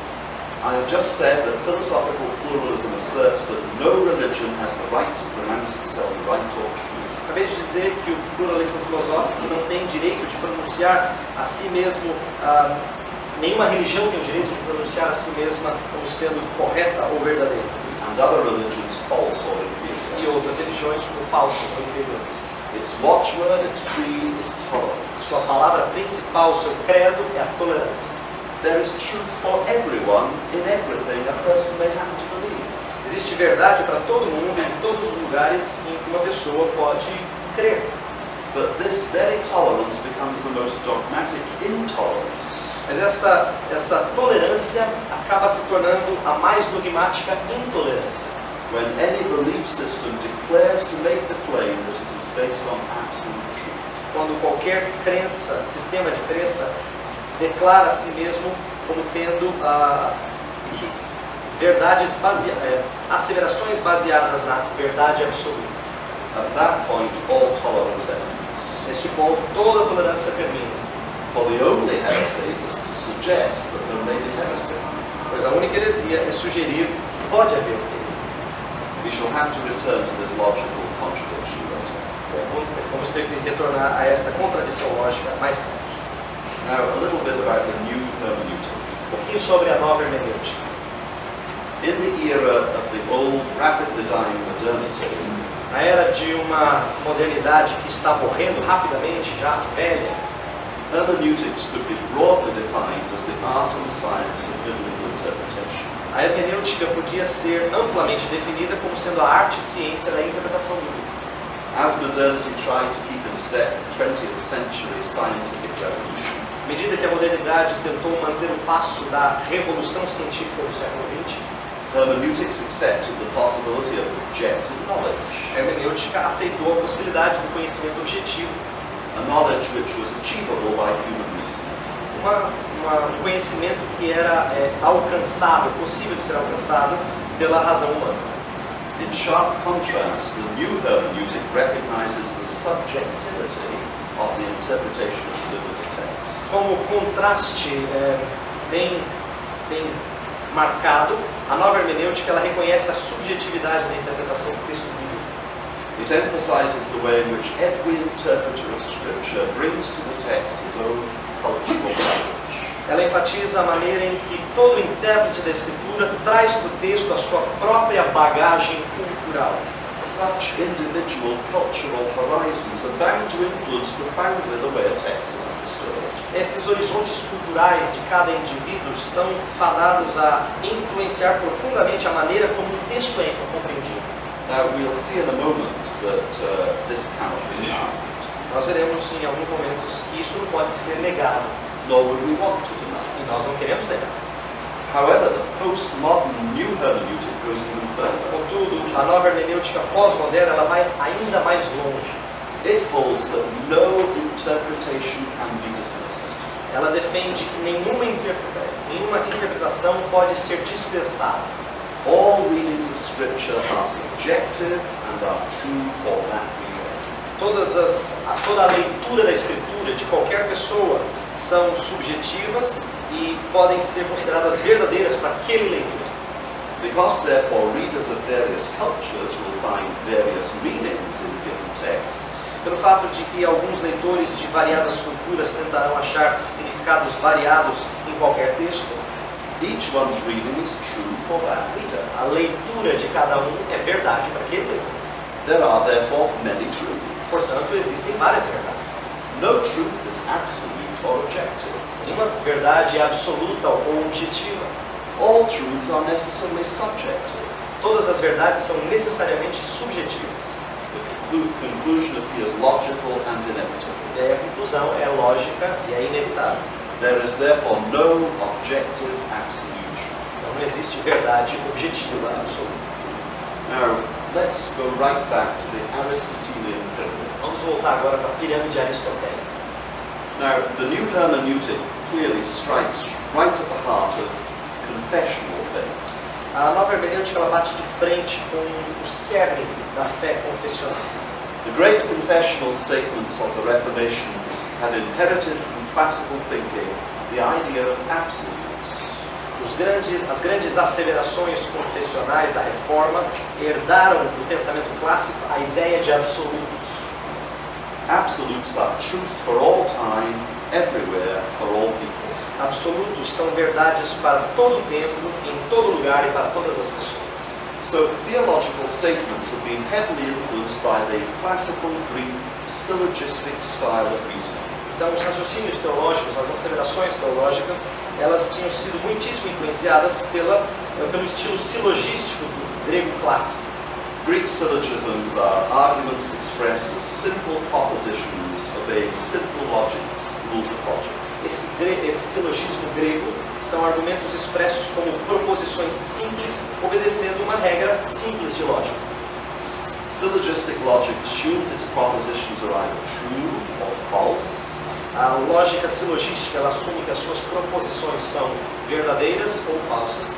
Speaker 4: I have just said that philosophical pluralism asserts that no religion has the right to pronounce itself right or true.
Speaker 5: Acabei de dizer que o pluralismo filosófico não tem direito de pronunciar a si mesmo, ah, nenhuma religião tem o direito de pronunciar a si mesma como sendo correta ou verdadeira.
Speaker 4: and other religions false or inferior.
Speaker 5: E outras religiões como falsas ou inferiores.
Speaker 4: Its watchword, its creed, is tolerance.
Speaker 5: Sua palavra principal, seu credo é a tolerância.
Speaker 4: There is truth for everyone in everything a person may happen to believe.
Speaker 5: Existe verdade para todo mundo em todos os lugares em que uma pessoa pode crer.
Speaker 4: But this very tolerance becomes the most dogmatic intolerance
Speaker 5: Mas esta, essa tolerância acaba se tornando a mais dogmática intolerância.
Speaker 4: when any belief system declares to make the claim that it is based on absolute truth.
Speaker 5: Quando qualquer crença, sistema de crença, declara a si mesmo como tendo ah, que verdades basea é, asseverações baseadas na verdade absoluta.
Speaker 4: At that point, all tolerance ends.
Speaker 5: Neste ponto, toda tolerância termina,
Speaker 4: For the only heresy is to suggest that there may be heresy.
Speaker 5: pois a única heresia é sugerir que pode haver heresia.
Speaker 4: We shall have to return to this logical contradiction later.
Speaker 5: É, vamos- Vamos ter que retornar a esta contradição lógica mais tarde.
Speaker 4: Now, a little bit about the new hermeneutic.
Speaker 5: Um pouquinho sobre a nova hermenêutica.
Speaker 4: In the era of the old, rapidly dying modernity,
Speaker 5: Na era de uma modernidade que está morrendo rapidamente, já velha,
Speaker 4: hermeneutics could be broadly defined as the art and science of biblical interpretation.
Speaker 5: a hermenêutica podia ser amplamente definida como sendo a arte e ciência da interpretação bíblica.
Speaker 4: As modernity tried to keep in step with 20th century scientific revolution,
Speaker 5: À medida que a modernidade tentou manter o passo da revolução científica do século XX,
Speaker 4: hermeneutics accepted the possibility of objective knowledge,
Speaker 5: a hermenêutica aceitou a possibilidade do conhecimento objetivo,
Speaker 4: a knowledge which was achievable by human reason.
Speaker 5: uma, uma- um conhecimento que era é, alcançável, possível de ser alcançado pela razão humana.
Speaker 4: In sharp contrast, the new hermeneutic recognizes the subjectivity of the interpretation of the.
Speaker 5: Como contraste é, bem, bem marcado, a nova hermenêutica ela reconhece a subjetividade da interpretação do texto bíblico.
Speaker 4: It emphasizes the way in which every interpreter of Scripture brings to the text his own cultural baggage.
Speaker 5: Ela enfatiza a maneira em que todo intérprete da Escritura traz para o texto a sua própria bagagem cultural.
Speaker 4: Such individual cultural horizons are bound to influence profoundly the way a text is.
Speaker 5: Esses horizontes culturais de cada indivíduo estão fadados a influenciar profundamente a maneira como o texto é compreendido.
Speaker 4: We'll see in a moment that uh, this cannot be denied,
Speaker 5: Nós veremos em alguns momentos que isso não pode ser negado,
Speaker 4: nor would we want to
Speaker 5: e
Speaker 4: deny it.
Speaker 5: nós não queremos negar.
Speaker 4: However, the postmodern new hermeneutic goes even further.
Speaker 5: Contudo, a nova hermenêutica pós-moderna ela vai ainda mais longe.
Speaker 4: It holds that no interpretation can be dismissed.
Speaker 5: Ela defende que nenhuma, interpreta- nenhuma interpretação pode ser dispensada.
Speaker 4: All readings of Scripture are subjective and are true for that reader.
Speaker 5: Todas as, a- toda a leitura da Escritura de qualquer pessoa são subjetivas e podem ser consideradas verdadeiras para aquele leitor.
Speaker 4: Because, therefore, readers of various cultures will find various meanings in given texts,
Speaker 5: Pelo fato de que alguns leitores de variadas culturas tentarão achar significados variados em qualquer texto,
Speaker 4: each one's reading is true for that reader.
Speaker 5: a leitura de cada um é verdade para aquele leitor.
Speaker 4: There are, therefore, many truths.
Speaker 5: Portanto, existem várias verdades.
Speaker 4: No truth is absolute or objective.
Speaker 5: Nenhuma verdade é absoluta ou objetiva.
Speaker 4: All truths are necessarily subjective.
Speaker 5: Todas as verdades são necessariamente subjetivas.
Speaker 4: Conclusion appears logical and inevitable.
Speaker 5: E aí a conclusão é lógica e é inevitável.
Speaker 4: There is therefore no objective absolute.
Speaker 5: Então não existe verdade objetiva absoluta.
Speaker 4: Now, let's go right back to the Aristotelian pyramid.
Speaker 5: Vamos voltar agora para a pirâmide aristotélica.
Speaker 4: Now, the new hermeneutic clearly strikes right at the heart of confessional faith.
Speaker 5: A nova hermenêutica ela bate de frente com o cerne da fé confessional.
Speaker 4: The great confessional statements of the Reformation had inherited from classical thinking the idea of absolutes.
Speaker 5: grandes, as grandes acelerações confessionais da reforma herdaram do pensamento clássico a ideia de absolutos.
Speaker 4: Absolutes are truth for all time, everywhere, for all people.
Speaker 5: Absolutos são verdades para todo o tempo, em todo lugar e para todas as pessoas.
Speaker 4: So theological statements have been heavily influenced by the classical Greek syllogistic style of reasoning.
Speaker 5: Então, os raciocínios teológicos, as acelerações teológicas, elas tinham sido muitíssimo influenciadas pela, pelo estilo silogístico do grego clássico.
Speaker 4: Greek syllogisms are arguments expressed as simple propositions obeying simple logics, rules of logic.
Speaker 5: Esse, esse silogismo grego são argumentos expressos como proposições simples, obedecendo uma regra simples de lógica.
Speaker 4: Syllogistic logic assumes its propositions are either true or false,
Speaker 5: A lógica silogística ela assume que as suas proposições são verdadeiras ou falsas,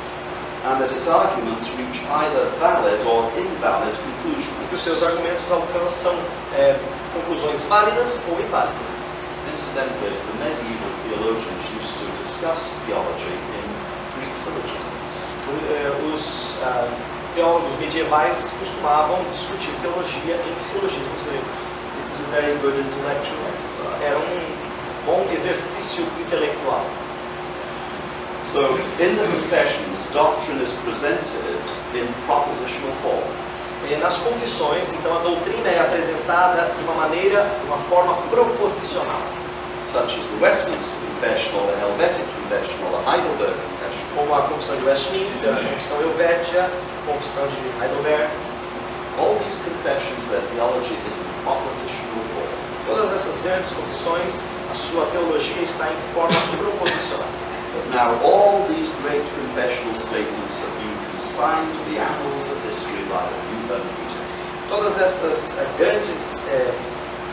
Speaker 4: and that its arguments reach either valid or invalid
Speaker 5: e
Speaker 4: conclusions.
Speaker 5: que os seus argumentos alcançam é, conclusões válidas ou inválidas.
Speaker 4: Incidentally, the medieval theologians used to discuss theology in Greek syllogisms.
Speaker 5: Eh, Os ah, teólogos medievais costumavam discutir teologia em silogismos gregos.
Speaker 4: It was a very good intellectual exercise.
Speaker 5: Era um bom exercício intelectual.
Speaker 4: So, in the confessions, doctrine is presented in propositional form.
Speaker 5: Eh, Nas confissões, então, a doutrina é apresentada de uma maneira, de uma forma proposicional,
Speaker 4: such as the Westminster Confession or the Helvetic Confession or the Heidelberg Confession.
Speaker 5: como a confissão de Westminster, a confissão Helvétia, a confissão de Heidelberg.
Speaker 4: All these confessions, their theology is in propositional form.
Speaker 5: Todas essas grandes confissões, a sua teologia está em forma proposicional.
Speaker 4: But now all these great confessional statements have been consigned to the annals of history by the New.
Speaker 5: Todas estas eh, grandes, eh,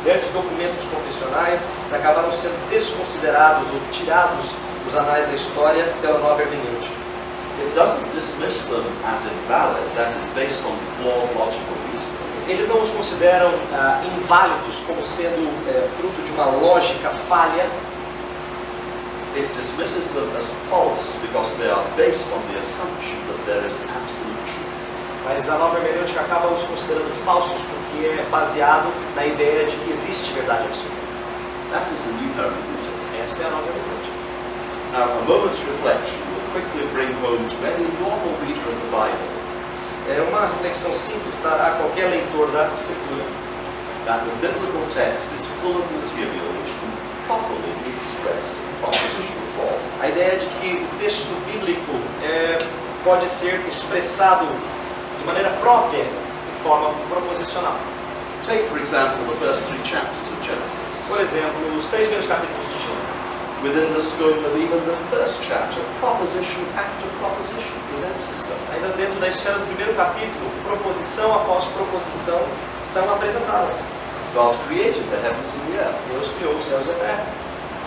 Speaker 5: grandes documentos confessionais acabaram sendo desconsiderados ou tirados dos anais da história pela nova hermenêutica.
Speaker 4: It doesn't dismiss them as invalid, that is based on flawed logical reasoning.
Speaker 5: Eles não os consideram ah, inválidos como sendo eh, fruto de uma lógica falha,
Speaker 4: It dismisses them as false because they are based on the assumption that there is absolute truth.
Speaker 5: Mas a nova hermenêutica acaba os considerando falsos porque é baseado na ideia de que existe verdade absoluta.
Speaker 4: That is the new hermeneutic.
Speaker 5: Esta é a nova hermenêutica.
Speaker 4: Now, a moment's reflection will quickly bring home to any normal reader of the Bible
Speaker 5: É uma reflexão simples dará a qualquer leitor da Escritura
Speaker 4: that the biblical text is full of material which can properly be expressed in propositional form.
Speaker 5: a ideia de que o texto bíblico é, pode ser expressado de maneira própria, em forma proposicional.
Speaker 4: Take, for example, the first three chapters of Genesis.
Speaker 5: Por exemplo, os três primeiros capítulos de Gênesis.
Speaker 4: Within the scope of even the first chapter, proposition after proposition presents itself.
Speaker 5: Ainda dentro da esfera do primeiro capítulo, proposição após proposição são apresentadas.
Speaker 4: God created the heavens and the earth.
Speaker 5: Deus criou os céus e a terra.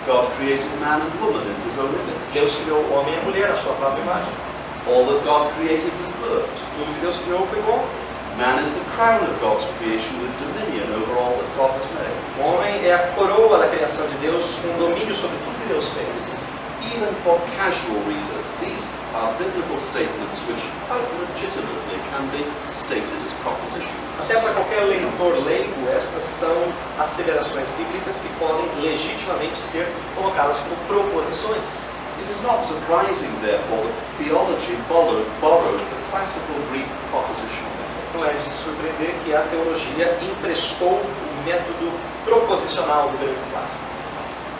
Speaker 4: God created man and woman in his own image.
Speaker 5: Deus criou o homem e a mulher à sua própria imagem.
Speaker 4: All that God created was good.
Speaker 5: Tudo que Deus criou foi bom.
Speaker 4: Man is the crown of God's creation with dominion over all that God has made.
Speaker 5: O homem é a coroa da criação de Deus, com domínio sobre tudo que Deus fez.
Speaker 4: Even for casual readers, these are biblical statements which quite legitimately can be stated as propositions.
Speaker 5: Até para qualquer leitor leigo, estas são asseverações bíblicas que podem legitimamente ser colocadas como proposições.
Speaker 4: It is not surprising, therefore, that theology borrowed, borrowed the classical Greek propositional method.
Speaker 5: Não é de surpreender que a teologia emprestou o método proposicional do grego clássico.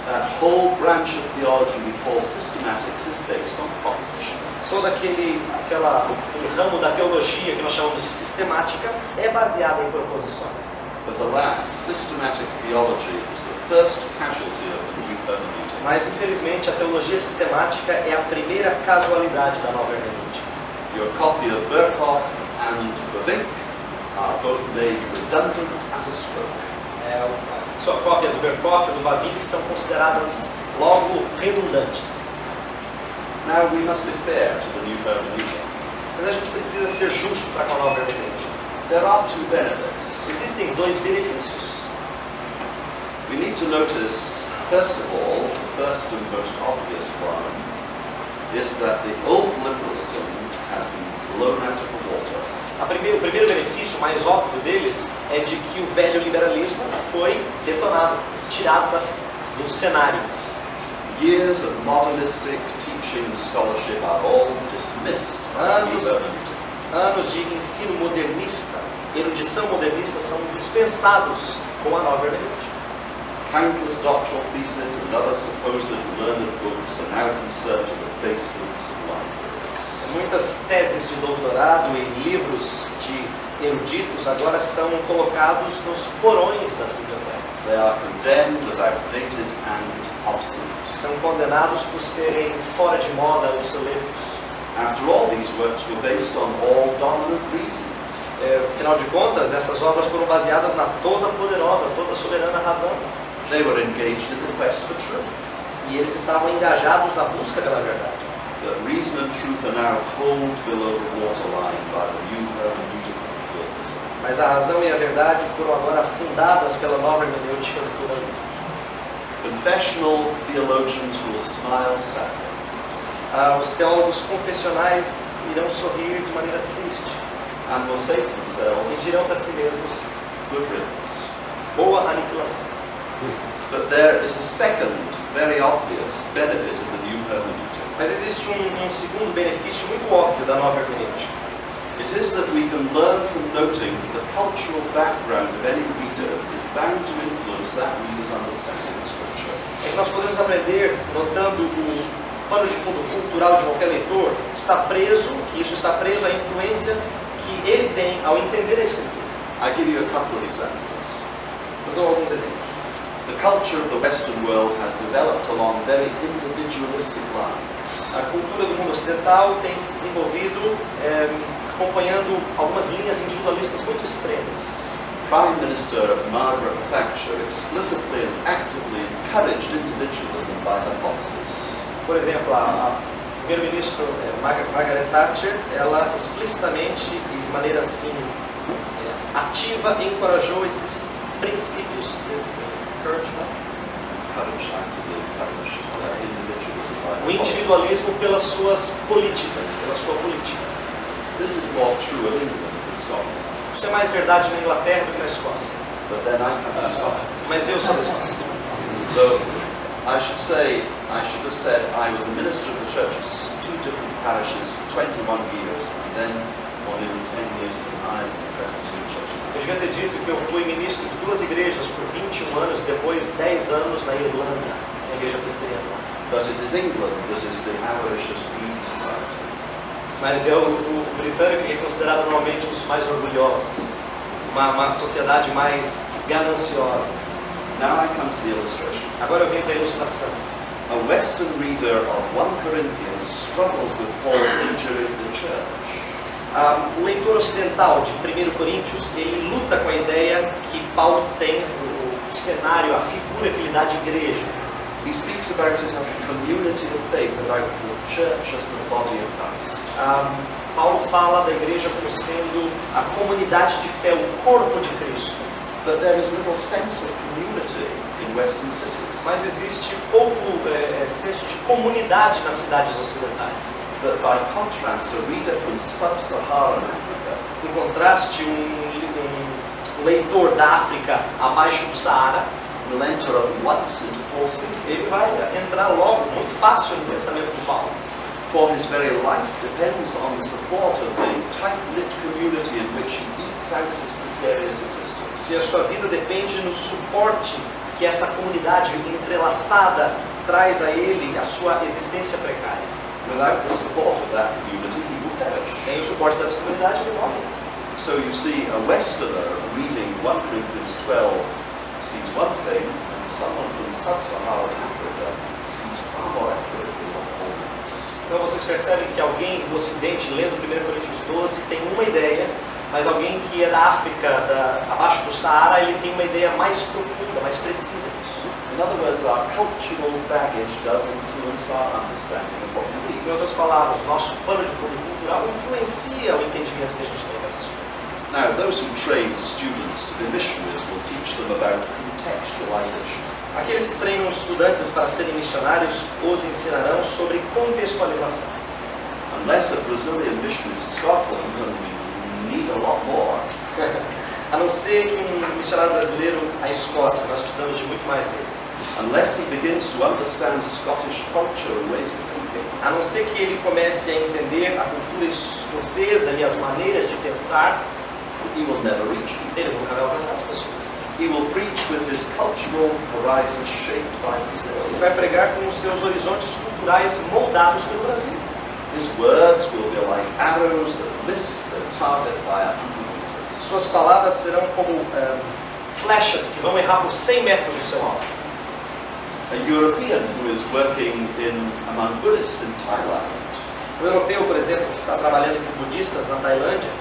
Speaker 4: That whole branch of theology we call systematics is based on propositions.
Speaker 5: Todo aquele, aquela, aquele ramo da teologia que nós chamamos de sistemática é baseado em proposições.
Speaker 4: But alas, systematic theology is the first casualty of the new hermeneutic.
Speaker 5: Mas, infelizmente, a teologia sistemática é a primeira casualidade da nova hermenêutica.
Speaker 4: Your copy of Berkhoff and Bavinck are both made redundant at a stroke.
Speaker 5: É, a sua cópia do Berkhoff e do Bavinck são consideradas logo redundantes.
Speaker 4: Now we must be fair to the new hermeneutic.
Speaker 5: Mas a gente precisa ser justo para com a nova hermenêutica.
Speaker 4: There are two benefits.
Speaker 5: Existem dois benefícios.
Speaker 4: We need to notice, first of all, the first and most obvious one, is that the old liberalism has been blown out of the water.
Speaker 5: A primeiro, o primeiro benefício mais óbvio deles é de que o velho liberalismo foi detonado, tirado do cenário.
Speaker 4: Years of modernistic teaching and scholarship are all dismissed
Speaker 5: Anos. Anos de ensino modernista, erudição modernista são dispensados com a nova hermenêutica.
Speaker 4: Countless doctoral theses and other supposed learned books are now baselines of libraries.
Speaker 5: Muitas teses de doutorado e livros de eruditos agora são colocados nos porões das bibliotecas.
Speaker 4: They are condemned as outdated and obsolete.
Speaker 5: São condenados por serem fora de moda, obsoletos.
Speaker 4: After all, these works were based on all dominant reason.
Speaker 5: É, afinal de contas, essas obras foram baseadas na toda poderosa, toda soberana razão.
Speaker 4: They were engaged in the quest for truth.
Speaker 5: E eles estavam engajados na busca pela verdade.
Speaker 4: But reason and truth are now pulled below the waterline by the new hermeneutical pluralism.
Speaker 5: Mas a razão e a verdade foram agora afundadas pela nova hermenêutica do pluralismo.
Speaker 4: Confessional theologians will smile sadly.
Speaker 5: Ah, os teólogos confessionais irão sorrir de maneira triste
Speaker 4: and will say to
Speaker 5: e
Speaker 4: themselves,
Speaker 5: dirão para si mesmos:
Speaker 4: good riddance.
Speaker 5: boa aniquilação.
Speaker 4: But there is a second, very obvious benefit of the new hermeneutic.
Speaker 5: Mas existe um, um segundo benefício muito óbvio da nova hermenêutica.
Speaker 4: It is that we can learn from noting that the cultural background of any reader is bound to influence that reader's understanding of Scripture.
Speaker 5: É que nós podemos aprender notando o pano de fundo cultural de qualquer leitor está preso, que isso está preso à influência que ele tem ao entender a escritura.
Speaker 4: I give you a couple of examples.
Speaker 5: Eu dou alguns exemplos.
Speaker 4: The culture of the Western world has developed along very individualistic lines.
Speaker 5: A cultura do mundo ocidental tem se desenvolvido eh, acompanhando algumas linhas individualistas muito extremas.
Speaker 4: Prime Minister Margaret Thatcher explicitly and actively encouraged individualism by her policies.
Speaker 5: Por exemplo, a, a primeiro-ministro Marga- Margaret Thatcher, ela explicitamente e de maneira assim eh, ativa encorajou esses princípios desse encouragement,
Speaker 4: her
Speaker 5: o individualismo pelas suas políticas, pela sua política. Isso é mais verdade na Inglaterra do que na Escócia. Mas eu sou da Escócia.
Speaker 4: Though I should say, I should have said I was a minister of the two different parishes for 21 years, and then for nearly 10 years in Ireland, Presbyterian Church.
Speaker 5: Eu devia ter dito que eu fui ministro de duas igrejas por 21 anos, depois 10 anos na Irlanda, na igreja presbiteriana.
Speaker 4: But it is England that is the avaricious greedy society.
Speaker 5: Mas é o, o britânico que é considerado normalmente um dos mais orgulhosos, uma, uma sociedade mais gananciosa.
Speaker 4: Now I come to the illustration.
Speaker 5: Agora eu venho para a ilustração.
Speaker 4: A Western reader of 1 Corinthians struggles with Paul's injury to the church.
Speaker 5: Ah, o leitor ocidental de 1 Coríntios, ele luta com a ideia que Paulo tem o, cenário, a figura que ele dá de igreja.
Speaker 4: He speaks about it as a community of faith, about the church as the body of Christ.
Speaker 5: Ah, Paulo fala da igreja como sendo a comunidade de fé, o corpo de Cristo.
Speaker 4: But there is little sense of community Western cities.
Speaker 5: Mas existe pouco eh, eh, senso de comunidade nas cidades ocidentais.
Speaker 4: But by contrast, a reader from sub-Saharan Africa
Speaker 5: Em contraste, um, um leitor da África abaixo do Saara,
Speaker 4: will enter at once into Paul's thinking.
Speaker 5: ele vai entrar logo, muito fácil no pensamento de Paulo.
Speaker 4: For his very life depends on the support of the tight-knit community in which he ekes out his precarious existence.
Speaker 5: E a sua vida depende no suporte que essa comunidade entrelaçada traz a ele, a sua existência precária.
Speaker 4: Without the support of that community, he will perish.
Speaker 5: Sem o suporte dessa comunidade, ele morre.
Speaker 4: So you see, a Westerner reading 1 Corinthians 12 sees one thing, and someone from sub-Saharan Africa sees far more accurately what Paul means.
Speaker 5: Então vocês percebem que alguém do Ocidente, lendo 1 Coríntios 12, tem uma ideia, mas alguém que é da África, da, abaixo do Saara, ele tem uma ideia mais profunda, mais precisa disso.
Speaker 4: In other words, our cultural baggage does influence our understanding of what we.
Speaker 5: Em outras palavras, nosso pano de fundo cultural influencia o entendimento que a gente tem dessas coisas.
Speaker 4: Now, those who train students to be missionaries will teach them about contextualization.
Speaker 5: Aqueles que treinam estudantes para serem missionários os ensinarão sobre contextualização.
Speaker 4: Unless a Brazilian missionary to Scotland, need a lot more,
Speaker 5: A não ser que um missionário brasileiro à Escócia, nós precisamos de muito mais deles.
Speaker 4: unless he begins to understand Scottish culture and ways of thinking,
Speaker 5: A não ser que ele comece a entender a cultura escocesa e as maneiras de pensar,
Speaker 4: he will never reach people.
Speaker 5: ele nunca vai alcançar as pessoas.
Speaker 4: He will preach with his cultural horizon shaped by
Speaker 5: Ele
Speaker 4: Brazil.
Speaker 5: vai pregar com os seus horizontes culturais moldados pelo Brasil.
Speaker 4: His words will be like arrows that miss target by a hundred meters.
Speaker 5: Suas palavras serão como eh, flechas que vão errar por 100 metros do seu alvo.
Speaker 4: A European who is working in among Buddhists in Thailand
Speaker 5: O europeu, por exemplo, que está trabalhando com budistas na Tailândia,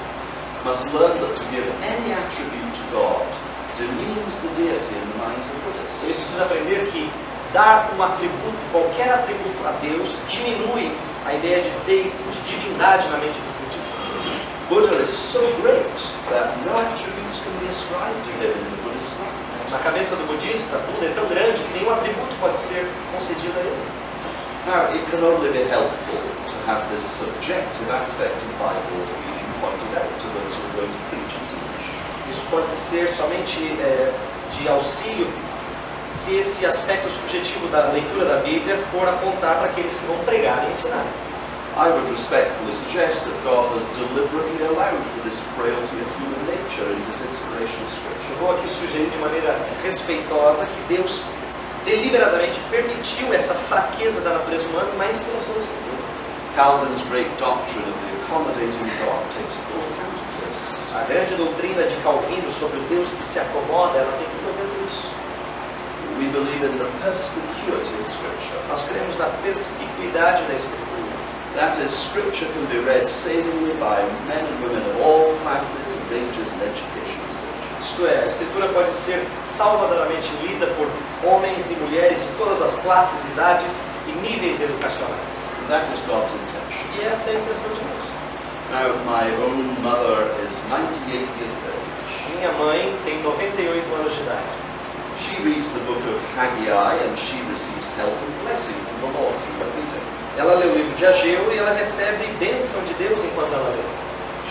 Speaker 4: must learn that to give any attribute to God demeans the deity in the minds of
Speaker 5: ele
Speaker 4: Buddhists.
Speaker 5: precisa aprender que dar um atributo, qualquer atributo a Deus, diminui a ideia de, de, de divindade na mente dos budistas.
Speaker 4: Buddha is so great that no attributes can be ascribed to him in the Buddhist mind.
Speaker 5: Na cabeça do budista, Buda é tão grande que nenhum atributo pode ser concedido a ele.
Speaker 4: Now, it can only be helpful to have this subjective aspect of Bible reading pointed out to those who are going to preach and teach.
Speaker 5: Isso pode ser somente é, de auxílio se esse aspecto subjetivo da leitura da Bíblia for apontar para aqueles que vão pregar e ensinar.
Speaker 4: I would respectfully suggest that God has deliberately allowed for this frailty of human nature in His inspiration of Scripture.
Speaker 5: Eu vou aqui sugerir de maneira respeitosa que Deus deliberadamente permitiu essa fraqueza da natureza humana na inspiração da Escritura.
Speaker 4: Calvin's great doctrine of the accommodating God takes full account of this.
Speaker 5: A grande doutrina de Calvino sobre o Deus que se acomoda, ela tem tudo a ver com isso.
Speaker 4: We believe in the perspicuity of Scripture.
Speaker 5: Nós cremos na perspicuidade da Escritura.
Speaker 4: That is, Scripture can be read savingly by men and women of all classes and ages and education stages.
Speaker 5: Isto é, a Escritura pode ser salvadoramente lida por homens e mulheres de todas as classes, idades e níveis educacionais.
Speaker 4: That is God's intention.
Speaker 5: E essa é a intenção de Deus.
Speaker 4: Now, my own mother is 98 years of age.
Speaker 5: Minha mãe tem 98 anos de idade.
Speaker 4: She reads the book of Haggai and she receives help and blessing from the Lord through her.
Speaker 5: Ela lê o livro de Ageu e ela recebe bênção de Deus enquanto ela lê.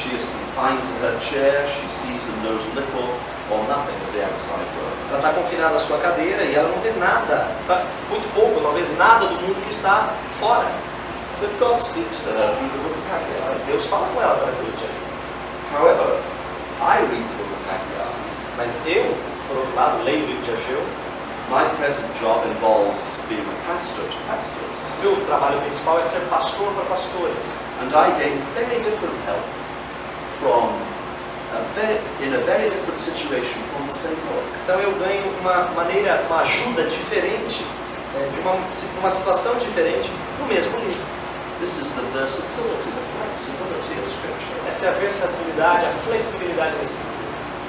Speaker 4: She is confined to her chair, she sees and knows little or nothing of the outside world.
Speaker 5: Ela está confinada à sua cadeira e ela não vê nada, tá? muito pouco, talvez nada do mundo que está fora.
Speaker 4: But God speaks to her through the book of Haggai.
Speaker 5: Mas Deus fala com ela através do livro de Ageu.
Speaker 4: However, I read the book of Haggai.
Speaker 5: Mas eu, por outro lado, leio o livro de Ageu.
Speaker 4: My present job involves being a pastor to pastors.
Speaker 5: Meu trabalho principal é ser pastor para pastores.
Speaker 4: And I gain very different help from a very, in a very different situation from the same.
Speaker 5: Então eu ganho uma maneira, uma ajuda diferente, é, de uma, uma situação diferente no mesmo livro.
Speaker 4: This is the versatility, the flexibility of Scripture.
Speaker 5: Essa é a versatilidade, a flexibilidade da Escritura.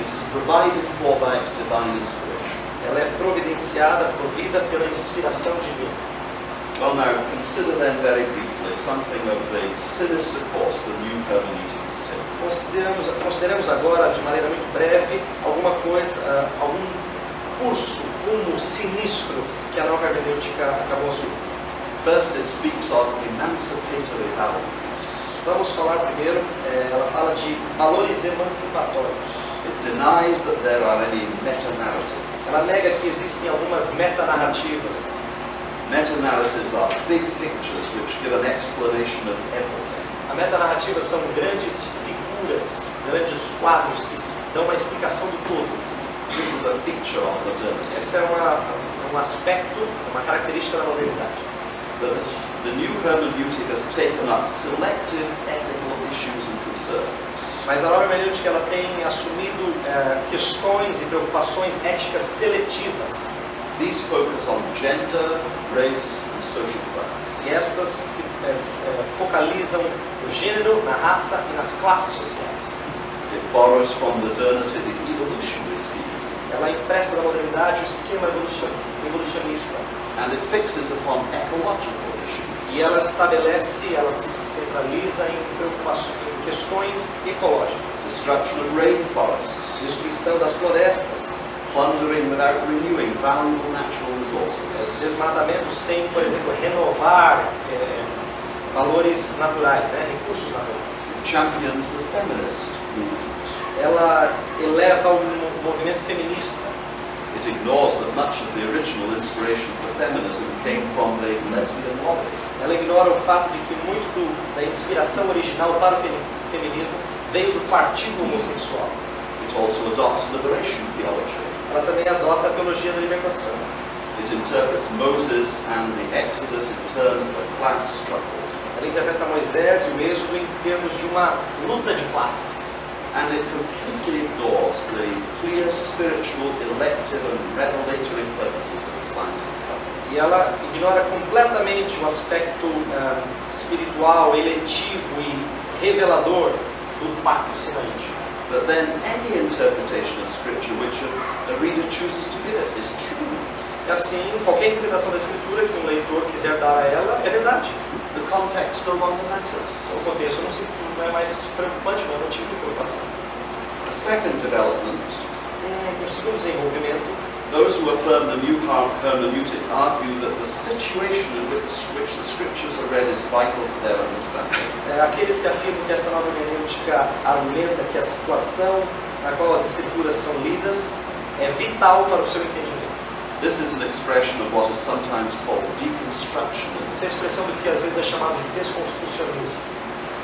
Speaker 4: It is provided for by its divine inspiration.
Speaker 5: Ela é providenciada, provida pela inspiração divina.
Speaker 4: Well, now consider then very briefly something of the sinister course the new hermeneutics take.
Speaker 5: Consideramos, consideramos agora, de maneira muito breve, alguma coisa, ah, algum curso, rumo sinistro que a nova hermenêutica acabou assumindo.
Speaker 4: First, it speaks of emancipatory values.
Speaker 5: Vamos falar primeiro, eh, ela fala de valores emancipatórios.
Speaker 4: It denies that there are any meta-narratives.
Speaker 5: Ela nega que existem algumas metanarrativas.
Speaker 4: Meta-narratives are big pictures which give an explanation of everything.
Speaker 5: A metanarrativa são grandes figuras, grandes quadros que dão uma explicação do todo.
Speaker 4: This is a feature of modernity.
Speaker 5: Esse é uma, um aspecto, uma característica da modernidade.
Speaker 4: The, the new hermeneutic has taken up selective ethical issues and concerns.
Speaker 5: Mas a nova hermenêutica ela tem assumido eh, questões e preocupações éticas seletivas.
Speaker 4: These focus on gender, race, and social class.
Speaker 5: E estas se eh, focalizam no gênero, na raça e nas classes sociais.
Speaker 4: It borrows from modernity the evolutionary scheme,
Speaker 5: Ela empresta da modernidade o esquema evolucion- evolucionista.
Speaker 4: and it fixes upon ecological issues.
Speaker 5: E ela estabelece, ela se centraliza em preocupações, questões ecológicas.
Speaker 4: Destruction of rainforests,
Speaker 5: Destruição das florestas,
Speaker 4: plundering without renewing valuable natural resources.
Speaker 5: Desmatamento sem, por exemplo, renovar é, valores naturais, né? recursos naturais.
Speaker 4: It champions the feminist movement.
Speaker 5: Ela eleva o mo- movimento feminista.
Speaker 4: It ignores that much of the original inspiration for feminism came from the lesbian lobby.
Speaker 5: Ela ignora o fato de que muito do- da inspiração original para o femi- feminismo veio do partido homossexual.
Speaker 4: It also adopts liberation theology.
Speaker 5: Ela também adota a teologia da libertação.
Speaker 4: It interprets Moses and the Exodus in terms of a class struggle.
Speaker 5: Ela interpreta Moisés e o Êxodo em termos de uma luta de classes.
Speaker 4: And it completely ignores the clear spiritual, elective, and revelatory purposes of the scientific.
Speaker 5: E ela ignora completamente o aspecto ah, espiritual, eletivo e revelador do pacto sinaítico.
Speaker 4: But then any interpretation of Scripture which a, a reader chooses to give it is true.
Speaker 5: E assim, qualquer interpretação da Escritura que um leitor quiser dar a ela é verdade.
Speaker 4: The context no longer matters.
Speaker 5: O contexto não, se, não é mais preocupante, não é motivo de preocupação.
Speaker 4: A second development,
Speaker 5: Um, um segundo desenvolvimento,
Speaker 4: those who affirm the new hermeneutic argue that the situation in which, which the Scriptures are read is vital for their understanding.
Speaker 5: aqueles que afirmam que essa nova hermenêutica argumenta que a situação na qual as Escrituras são lidas é vital para o seu entendimento.
Speaker 4: This is an expression of what is sometimes called deconstructionism.
Speaker 5: Essa é a expressão do que às vezes é chamado de desconstrucionismo.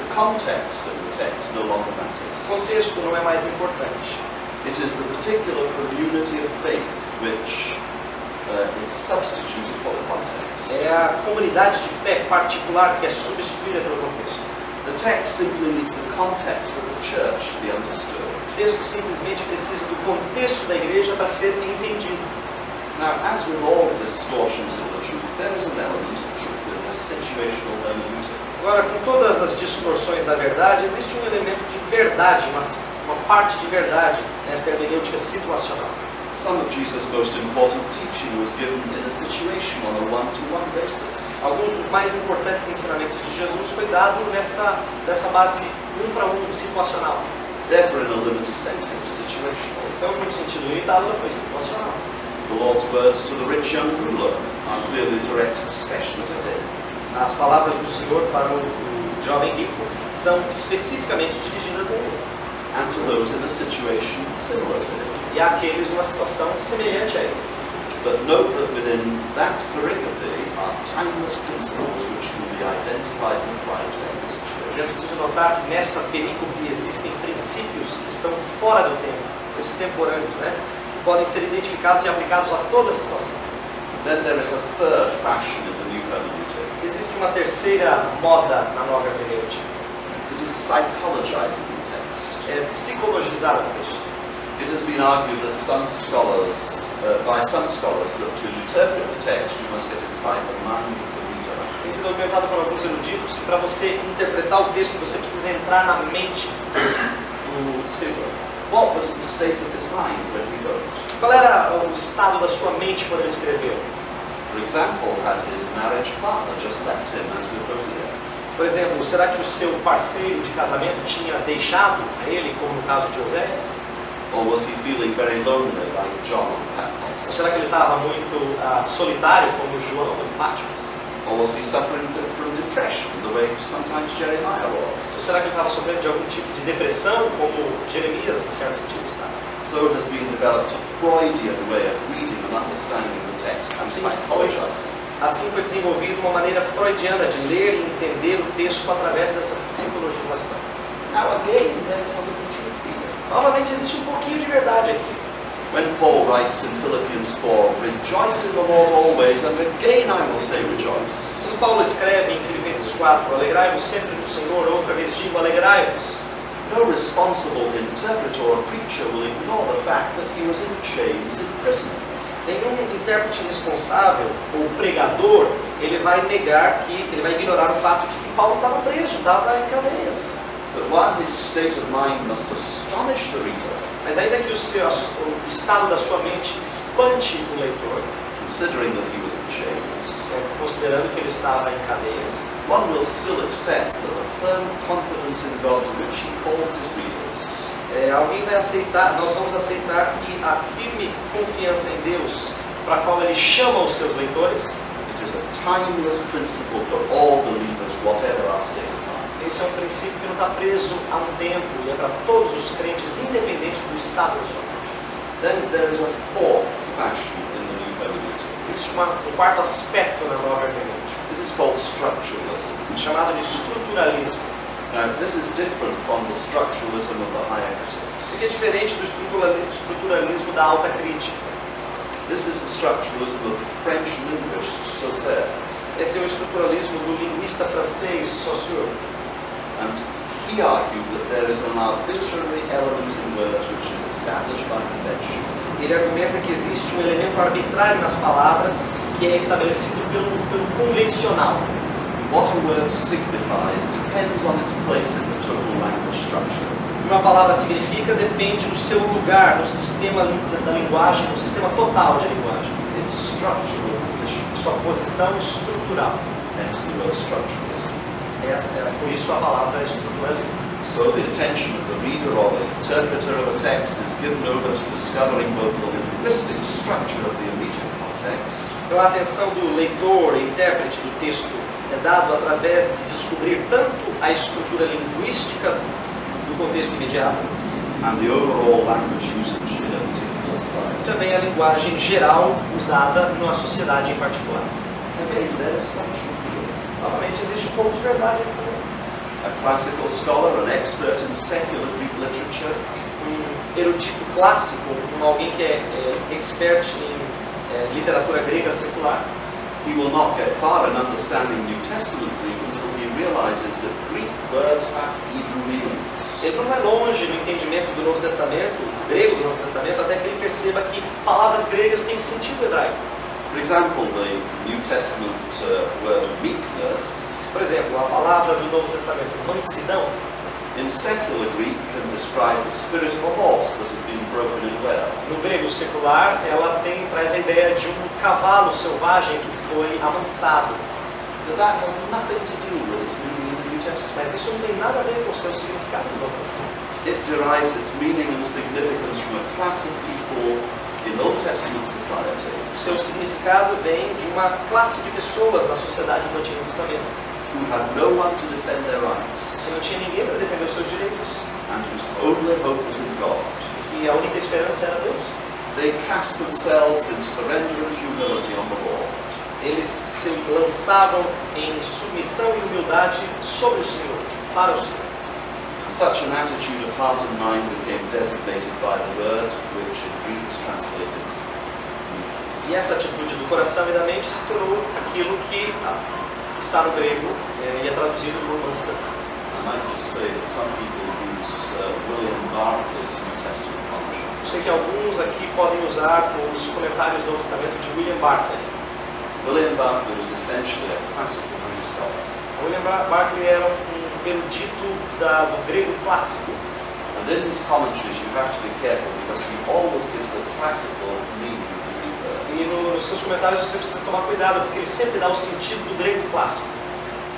Speaker 4: The context of the text no longer
Speaker 5: O
Speaker 4: matters.
Speaker 5: contexto não é mais importante.
Speaker 4: It is the particular community of faith which uh, is substituted for the context.
Speaker 5: É a comunidade de fé particular que é substituída pelo contexto.
Speaker 4: The text simply needs the context of the church to be understood.
Speaker 5: O texto simplesmente precisa do contexto da igreja para ser entendido.
Speaker 4: Now, as with all distortions of the truth, there is an element of truth in the situational hermeneutic.
Speaker 5: Agora, com todas as distorções da verdade, existe um elemento de verdade, uma, uma parte de verdade nesta hermenêutica situacional.
Speaker 4: Some of Jesus' most important teaching was given in a situation on a one-to-one basis.
Speaker 5: Alguns dos mais importantes ensinamentos de Jesus foi dado nessa, nessa base um para um situacional.
Speaker 4: Therefore, in a limited sense, it was situational.
Speaker 5: Então, no sentido limitado, ela foi situacional.
Speaker 4: The Lord's words to the rich young ruler are clearly directed especially to him.
Speaker 5: As palavras do Senhor para o, o jovem rico são especificamente dirigidas a ele
Speaker 4: and to those in a situation similar to him.
Speaker 5: E àqueles numa situação semelhante a ele.
Speaker 4: But note that within that pericope are timeless principles which can be identified and applied to every
Speaker 5: é preciso notar que nesta perícope existem princípios que estão fora do tempo, extemporâneos, né? que podem ser identificados e aplicados a toda situação.
Speaker 4: Then there is a third fashion in the new hermeneutic.
Speaker 5: Existe uma terceira moda na nova hermenêutica,
Speaker 4: It is psychologizing the text.
Speaker 5: é psicologizar o texto.
Speaker 4: It has been argued that some scholars, uh, by some scholars, that to interpret the text you must get inside the mind of the reader.
Speaker 5: Tem sido argumentado por alguns eruditos que para você interpretar o texto você precisa entrar na mente do escritor.
Speaker 4: What was the state of his mind when he wrote?
Speaker 5: Qual era o estado da sua mente quando ele escreveu?
Speaker 4: For example, had his marriage partner just left him as with Hosea?
Speaker 5: Por exemplo, será que o seu parceiro de casamento tinha deixado a ele, como no caso de Oséias?
Speaker 4: Or was he feeling very lonely like John on
Speaker 5: Ou
Speaker 4: Patmos?
Speaker 5: será que ele estava muito ah, solitário, como João em Patmos?
Speaker 4: Or was he suffering from depression the way sometimes Jeremiah
Speaker 5: Ou
Speaker 4: was?
Speaker 5: será que ele estava sofrendo de algum tipo de depressão, como Jeremias, em certo sentido, estava?
Speaker 4: So has been developed a Freudian way of reading and understanding the text and
Speaker 5: Assim
Speaker 4: psychologizing.
Speaker 5: Assim foi desenvolvida uma maneira freudiana de ler e entender o texto através dessa psicologização.
Speaker 4: Now again, there is a.
Speaker 5: Novamente, existe um pouquinho de verdade aqui.
Speaker 4: When Paul writes in Philippians 4, Rejoice in the Lord always, and again I will say rejoice.
Speaker 5: Quando Paulo escreve em Filipenses 4, alegrai-vos sempre no Senhor, outra vez digo, alegrai-vos.
Speaker 4: No responsible interpreter or preacher will ignore the fact that he was in chains in prison.
Speaker 5: Nenhum intérprete responsável ou pregador, ele vai negar que, ele vai ignorar o fato de que Paulo estava preso, estava em cadeias.
Speaker 4: But while his state of mind must astonish the reader,
Speaker 5: Mas ainda que o, seu, o estado da sua mente espante o leitor,
Speaker 4: considering that he was in chains,
Speaker 5: é, considerando que ele estava em cadeias,
Speaker 4: one will still accept that the firm confidence in God to which he calls his readers
Speaker 5: É, alguém vai aceitar, nós vamos aceitar que a firme confiança em Deus, para a qual ele chama os seus leitores,
Speaker 4: It is a timeless principle for all believers, whatever our state of.
Speaker 5: Esse é um princípio que não está preso a um tempo e é para todos os crentes, independente do estado da sua mente.
Speaker 4: Then there is a fourth fashion in the new hermeneutic.
Speaker 5: Existe uma- um quarto aspecto na nova hermenêutica,
Speaker 4: It is called structuralism.
Speaker 5: chamado de estruturalismo.
Speaker 4: Now, this is different from the structuralism of the higher
Speaker 5: Isso
Speaker 4: critics.
Speaker 5: aqui é diferente do estruturali- estruturalismo da alta crítica.
Speaker 4: This is the structuralism of the French linguist Saussure,
Speaker 5: Esse é o estruturalismo do linguista francês Saussure.
Speaker 4: And he argued that there is an arbitrary element in words which is established by convention.
Speaker 5: Ele argumenta que existe um elemento arbitrário nas palavras que é estabelecido pelo, pelo convencional.
Speaker 4: What a word signifies depends on its place in the total language structure.
Speaker 5: Uma palavra significa depende do seu lugar no sistema da linguagem, no sistema total de linguagem,
Speaker 4: Its structural position,
Speaker 5: sua posição estrutural.
Speaker 4: hence the word structuralism.
Speaker 5: Essa é por isso a palavra estruturalismo.
Speaker 4: So the attention of the reader or the interpreter of a text is given over to discovering both the linguistic structure of the immediate context
Speaker 5: Então a atenção do leitor intérprete do texto é dado através de descobrir tanto a estrutura linguística do contexto imediato,
Speaker 4: and the overall language usage in a particular
Speaker 5: e
Speaker 4: society.
Speaker 5: também a linguagem geral usada numa sociedade em particular.
Speaker 4: Again, there is some truth
Speaker 5: Novamente existe um pouco de verdade.
Speaker 4: A classical scholar, an expert in secular Greek literature,
Speaker 5: um erudito clássico, um alguém que é, é expert em é, literatura grega secular,
Speaker 4: he will not get far in understanding New Testament Greek until he realizes that Greek words have Hebrew meanings.
Speaker 5: ele não vai longe no entendimento do Novo Testamento, grego do Novo Testamento, até que ele perceba que palavras gregas têm sentido hebraico.
Speaker 4: For example, the New Testament uh, word meekness
Speaker 5: Por exemplo, a palavra do Novo Testamento, mansidão,
Speaker 4: in secular Greek can describe the spirit of a horse that has been broken in well.
Speaker 5: no grego secular, ela tem, traz a ideia de um cavalo selvagem que foi amansado.
Speaker 4: But that has nothing to do with its meaning in the New Testament.
Speaker 5: Mas isso não tem nada a ver com o seu significado no Novo Testamento.
Speaker 4: It derives its meaning and significance from a class of people in Old Testament society
Speaker 5: O seu significado vem de uma classe de pessoas na sociedade do Antigo Testamento,
Speaker 4: who had no one to defend their rights
Speaker 5: que não tinha ninguém para defender os seus direitos.
Speaker 4: and whose only hope was in God.
Speaker 5: que a única esperança era Deus.
Speaker 4: They cast themselves in surrender and humility on the Lord.
Speaker 5: Eles se lançavam em submissão e humildade sobre o Senhor, para o Senhor.
Speaker 4: Such an attitude of heart and mind became designated by the word which in Greek is translated
Speaker 5: E essa atitude do coração e da mente se tornou aquilo que ah, está no grego eh, e é traduzido por mansidão.
Speaker 4: I might just say that some people use uh,
Speaker 5: Eu sei que alguns aqui podem usar os comentários do Novo Testamento de William Barclay.
Speaker 4: William Barclay was essentially a classical.
Speaker 5: William Bar- Barclay era um erudito da, do grego clássico.
Speaker 4: And in his commentaries, you have to be careful because he always gives the classical meaning of the Greek word.
Speaker 5: E no- nos seus comentários você precisa tomar cuidado, porque ele sempre dá o sentido do grego clássico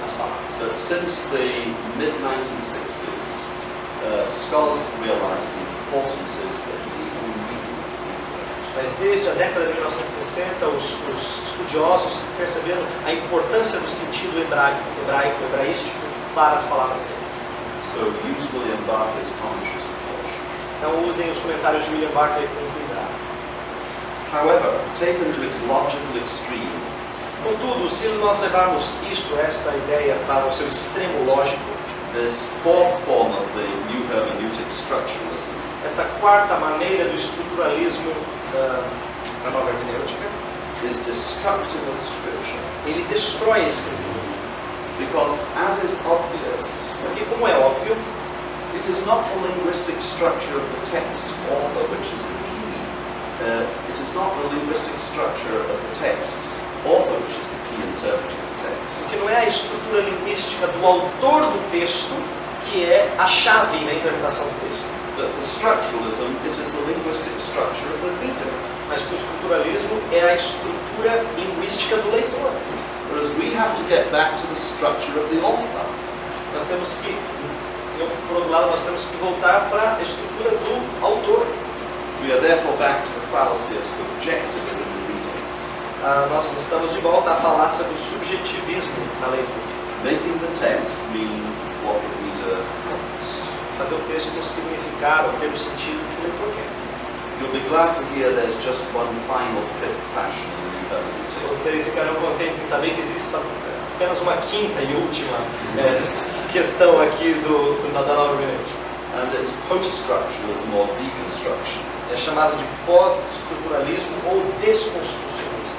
Speaker 5: nas palavras.
Speaker 4: But since the mid 1960s, uh, scholars have realized the importance is that the.
Speaker 5: Mas desde a década de 1960, os, os estudiosos perceberam a importância do sentido hebraico, hebraico, hebraístico para as palavras gregas.
Speaker 4: So use William Barclay's commentaries with caution.
Speaker 5: Então usem os comentários de William Barclay com cuidado.
Speaker 4: However, taken to its logical extreme,
Speaker 5: Contudo, se nós levarmos isto, esta ideia, para o seu extremo lógico,
Speaker 4: this fourth form of the new hermeneutic structuralism
Speaker 5: esta quarta maneira do estruturalismo da, da nova hermenêutica,
Speaker 4: is destructive of scripture.
Speaker 5: ele destrói a escritura.
Speaker 4: Because, as is obvious,
Speaker 5: Porque, como é óbvio,
Speaker 4: it is not the linguistic structure of the text author which is the key. Uh, it is not the linguistic structure of the text's author which is the key interpreter of the text.
Speaker 5: porque não é a estrutura linguística do autor do texto que é a chave na interpretação do texto.
Speaker 4: But for structuralism, it is the linguistic structure of the reader.
Speaker 5: Mas para o estruturalismo é a estrutura linguística do leitor.
Speaker 4: Whereas we have to get back to the structure of the author.
Speaker 5: Nós temos que por outro lado, nós temos que voltar para a estrutura do autor.
Speaker 4: We are therefore back to the fallacy of subjectivism in reading,
Speaker 5: Ah, nós estamos de volta à falácia do subjetivismo na leitura.
Speaker 4: making the text mean what the reader wants.
Speaker 5: Fazer o texto significar ou ter o sentido que o leitor quer.
Speaker 4: You'll be glad to hear there's just one final fifth passion in the.
Speaker 5: Vocês ficarão contentes em saber que existe apenas uma quinta e última é, questão aqui do, do, da nova hermenêutica.
Speaker 4: And it's post-structuralism or deconstruction.
Speaker 5: É chamado de pós-estruturalismo ou desconstrucionismo.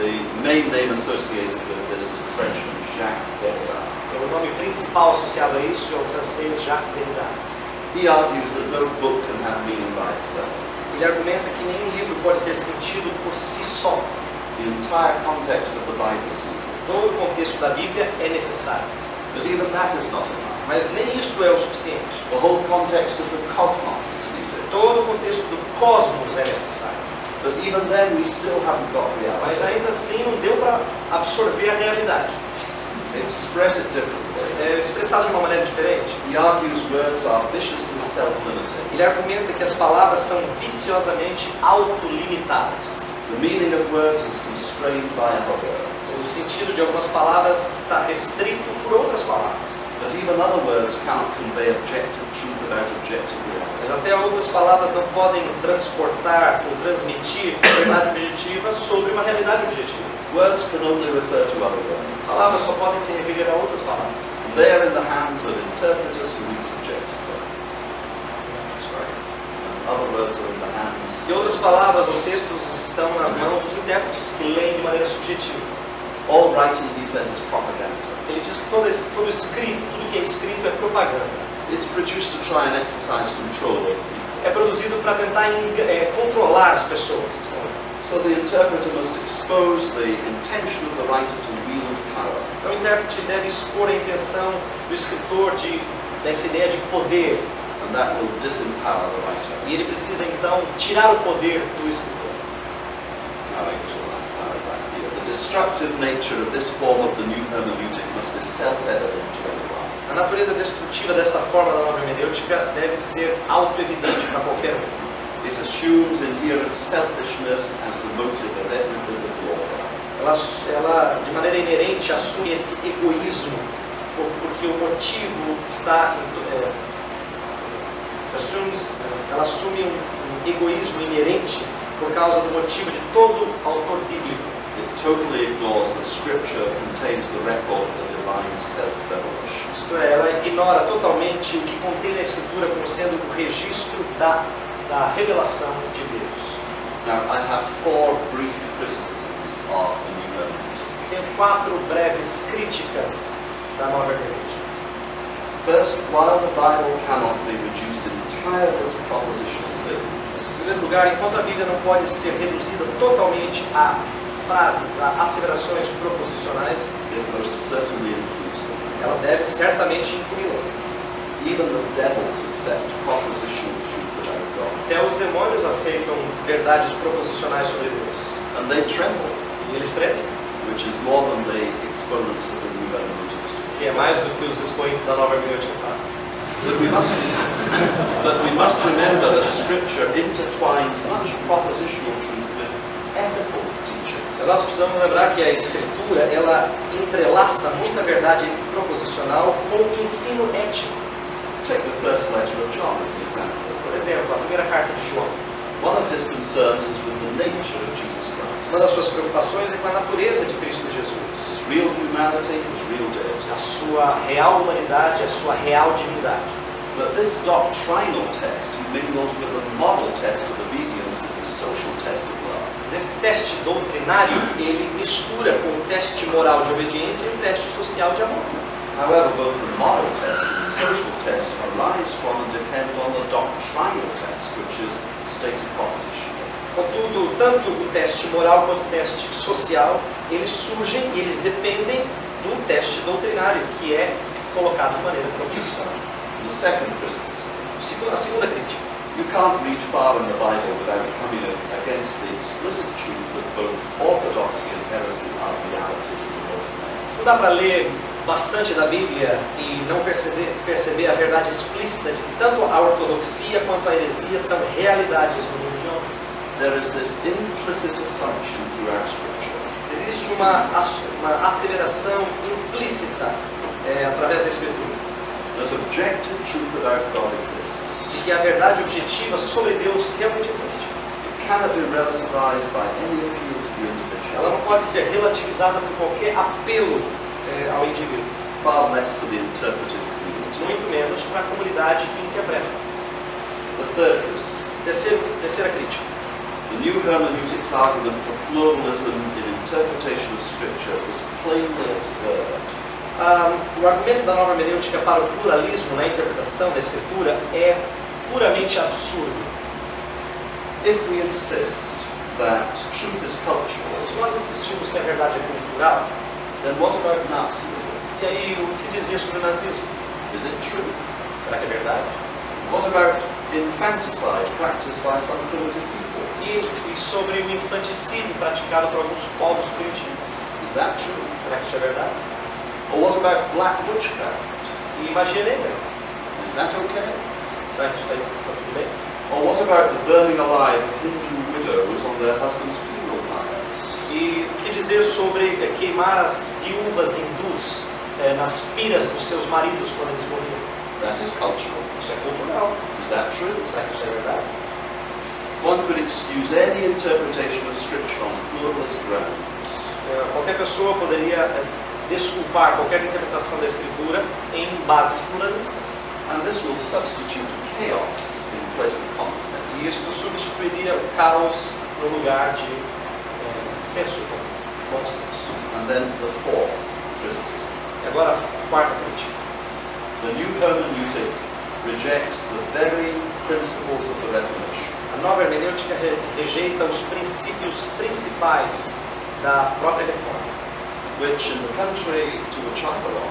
Speaker 4: The main name associated with this is the Frenchman Jacques Derrida.
Speaker 5: O nome principal associado a isso é o francês Jacques Derrida.
Speaker 4: He argues that no book can have meaning by itself.
Speaker 5: Ele argumenta que nenhum livro pode ter sentido por si só.
Speaker 4: The entire context of the Bible is needed.
Speaker 5: Todo o contexto da Bíblia é necessário.
Speaker 4: But even that is not enough.
Speaker 5: Mas nem isto é o suficiente.
Speaker 4: The whole context of the cosmos is needed.
Speaker 5: Todo o contexto do cosmos é necessário.
Speaker 4: But even then, we still haven't got
Speaker 5: Mas
Speaker 4: reality.
Speaker 5: ainda assim não deu para absorver a realidade.
Speaker 4: Express it differently.
Speaker 5: É expressado de uma maneira diferente.
Speaker 4: He argues words are viciously self-limiting.
Speaker 5: Ele argumenta que as palavras são viciosamente autolimitadas.
Speaker 4: The meaning of words is constrained by other words.
Speaker 5: O sentido de algumas palavras está restrito por outras palavras.
Speaker 4: But even other words cannot convey objective truth about objective
Speaker 5: Mas
Speaker 4: reality.
Speaker 5: até outras palavras não podem transportar ou transmitir verdade objetiva sobre uma realidade objetiva.
Speaker 4: Words can only refer to other words.
Speaker 5: Palavras só podem se referir a outras palavras.
Speaker 4: And they are in the hands of interpreters who read subjectively. And other words are in the hands
Speaker 5: Em outras palavras, os textos estão nas mãos dos intérpretes, que leem de maneira subjetiva.
Speaker 4: All writing, he says, is propaganda.
Speaker 5: Ele diz que todo, esse, todo escrito, tudo que é escrito é propaganda.
Speaker 4: It's produced to try and exercise control over people.
Speaker 5: É produzido para tentar é, controlar as pessoas que estão.
Speaker 4: So the interpreter must expose the intention of the writer to wield power.
Speaker 5: Então, o intérprete deve expor a intenção do escritor de, dessa ideia de poder.
Speaker 4: And that will disempower the writer.
Speaker 5: E ele precisa, então, tirar o poder do escritor.
Speaker 4: Go to the last paragraph here. The destructive nature of this form of the new hermeneutic must be self-evident to anyone.
Speaker 5: A natureza destrutiva desta forma da nova hermenêutica deve ser auto-evidente para qualquer um.
Speaker 4: It assumes inherent selfishness as the motive of every biblical author.
Speaker 5: Ela, ela, de maneira inerente, assume esse egoísmo, por- porque o motivo está em, é, assumes, ela assume um, um egoísmo inerente por causa do motivo de todo autor bíblico.
Speaker 4: It totally ignores that Scripture contains the record of the divine self-revelation.
Speaker 5: Isto é, ela ignora totalmente o que contém a Escritura como sendo o registro da, da revelação de Deus.
Speaker 4: Now, I have four brief criticisms of the new.
Speaker 5: Tenho quatro breves críticas da nova hermenêutica.
Speaker 4: First, while the Bible cannot be reduced entirely to propositional statements,
Speaker 5: Em primeiro lugar, enquanto a Bíblia não pode ser reduzida totalmente a frases, a asseverações proposicionais,
Speaker 4: it most certainly includes them.
Speaker 5: ela deve certamente incluí-las.
Speaker 4: Even the devils accept propositional truth about God,
Speaker 5: Até os demônios aceitam verdades proposicionais sobre Deus.
Speaker 4: and they tremble,
Speaker 5: E eles tremem,
Speaker 4: which is more than the exponents of the new do.
Speaker 5: Que é mais do que os expoentes da nova hermenêutica fazem.
Speaker 4: But we must, but we must remember that Scripture intertwines much propositional truth with ethical teaching.
Speaker 5: Mas nós precisamos lembrar que a Escritura, ela entrelaça muita verdade proposicional com o ensino ético.
Speaker 4: Take the first letter of John as an example.
Speaker 5: Por exemplo, a primeira carta de João.
Speaker 4: One of his concerns is with the nature of Jesus Christ.
Speaker 5: Uma das suas preocupações é com a natureza de Cristo Jesus.
Speaker 4: Real humanity, his real deity.
Speaker 5: A sua real humanidade, a sua real divindade.
Speaker 4: But this doctrinal test mingles with the moral test of obedience and the social test of love.
Speaker 5: Esse teste doutrinário, ele mistura com o teste moral de obediência e o teste social de amor.
Speaker 4: However, both the moral test and the social test arise from and depend on the doctrinal test, which is stated propositionally.
Speaker 5: Contudo, tanto o teste moral quanto o teste social, eles surgem e eles dependem do teste doutrinário, que é colocado de maneira proposicional.
Speaker 4: The second criticism
Speaker 5: A segunda crítica.
Speaker 4: You can't read far in the Bible without coming up against the explicit truth that both orthodoxy and heresy are realities in the world.
Speaker 5: Não dá para ler bastante da Bíblia e não perceber, perceber a verdade explícita de que tanto a ortodoxia quanto a heresia são realidades no mundo.
Speaker 4: There is this implicit assumption throughout Scripture
Speaker 5: Existe uma, uma asseveração implícita é, através da Escritura
Speaker 4: that objective truth about God exists.
Speaker 5: de que a verdade objetiva sobre Deus realmente existe.
Speaker 4: It cannot be relativized by any appeal to the individual,
Speaker 5: Ela não pode ser relativizada por qualquer apelo é, ao indivíduo,
Speaker 4: far less to the interpretive community.
Speaker 5: muito menos para a comunidade que interpreta.
Speaker 4: The third criticism.
Speaker 5: Terceiro, terceira crítica.
Speaker 4: The new hermeneutics argument for pluralism in interpretation of Scripture is plainly absurd.
Speaker 5: Ah, o argumento da nova hermenêutica para o pluralismo na interpretação da Escritura é puramente absurdo.
Speaker 4: If we insist that truth is cultural,
Speaker 5: Se nós insistimos que a verdade é cultural,
Speaker 4: then what about Nazism?
Speaker 5: e aí o que dizer sobre o nazismo?
Speaker 4: Is it true?
Speaker 5: Será que é verdade?
Speaker 4: What about infanticide practiced by some primitive
Speaker 5: E,
Speaker 4: peoples?
Speaker 5: e sobre o infanticídio praticado por alguns povos primitivos?
Speaker 4: Is that true?
Speaker 5: Será que isso é verdade?
Speaker 4: Or what about black witchcraft?
Speaker 5: E magia negra?
Speaker 4: Is that okay?
Speaker 5: Será que isso está tá tudo bem?
Speaker 4: Or what about the burning alive of Hindu widows on their husbands' funeral pyres?
Speaker 5: E o que dizer sobre eh, queimar as viúvas hindus eh, nas piras dos seus maridos quando eles morriam?
Speaker 4: That is cultural.
Speaker 5: Isso é cultural.
Speaker 4: Is that true?
Speaker 5: Será que isso é verdade?
Speaker 4: One could excuse any interpretation of Scripture on pluralist grounds.
Speaker 5: Eh, Qualquer pessoa poderia eh, desculpar qualquer interpretação da Escritura em bases pluralistas.
Speaker 4: And this will substitute chaos in place of common
Speaker 5: E
Speaker 4: sense.
Speaker 5: isso substituiria o caos no lugar de eh, senso comum, bom senso.
Speaker 4: And then the fourth criticism.
Speaker 5: E agora, a quarta crítica.
Speaker 4: The new hermeneutic rejects the very principles of the Reformation.
Speaker 5: Nova hermenêutica re- rejeita os princípios principais da própria reforma.
Speaker 4: which in the country to which I belong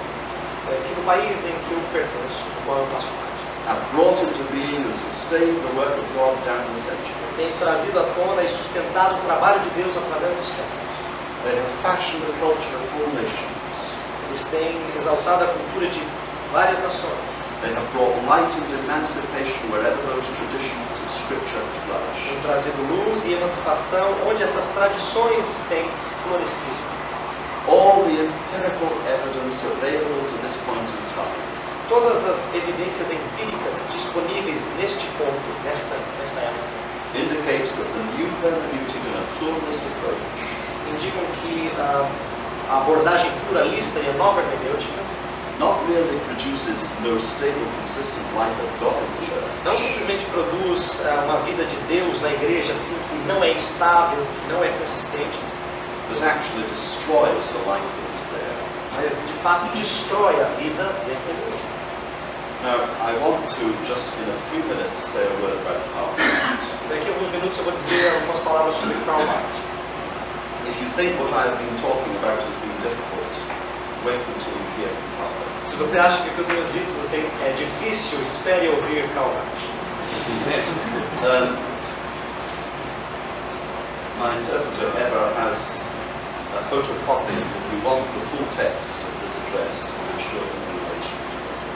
Speaker 5: É, que no país em que eu pertenço, do qual eu faço parte,
Speaker 4: have brought into being and sustained the work of God down the
Speaker 5: tem
Speaker 4: centuries.
Speaker 5: trazido à tona e sustentado o trabalho de Deus através dos séculos.
Speaker 4: They have fashioned the culture of all nations.
Speaker 5: Eles têm exaltado a cultura de várias nações.
Speaker 4: They have brought light and emancipation wherever those traditions flourish.
Speaker 5: trazido luz e emancipação onde essas tradições têm florescido.
Speaker 4: All the empirical evidence available to this point in time
Speaker 5: Todas as evidências empíricas disponíveis neste ponto, nesta, nesta época,
Speaker 4: indicates that the new hermeneutic and a pluralist approach
Speaker 5: indicam que ah, a abordagem pluralista e a nova hermenêutica
Speaker 4: not merely produces no stable, consistent life of God in the church,
Speaker 5: não simplesmente produz ah, uma vida de Deus na igreja assim que não é estável, que não é consistente,
Speaker 4: but actually destroys the life that was there.
Speaker 5: mas de fato destrói a vida dele.
Speaker 4: Now, I want to just in a few minutes say a word about Karl Barth.
Speaker 5: Daqui a alguns minutos eu vou dizer algumas palavras sobre Karl Barth.
Speaker 4: If you think what I have been talking about has been difficult, wait until you hear from Karl Barth.
Speaker 5: Se você acha que o que eu tenho dito tem- é difícil, espere ouvir.
Speaker 4: Um, my interpreter Eva has a if you want the full text of this address, I'm sure to.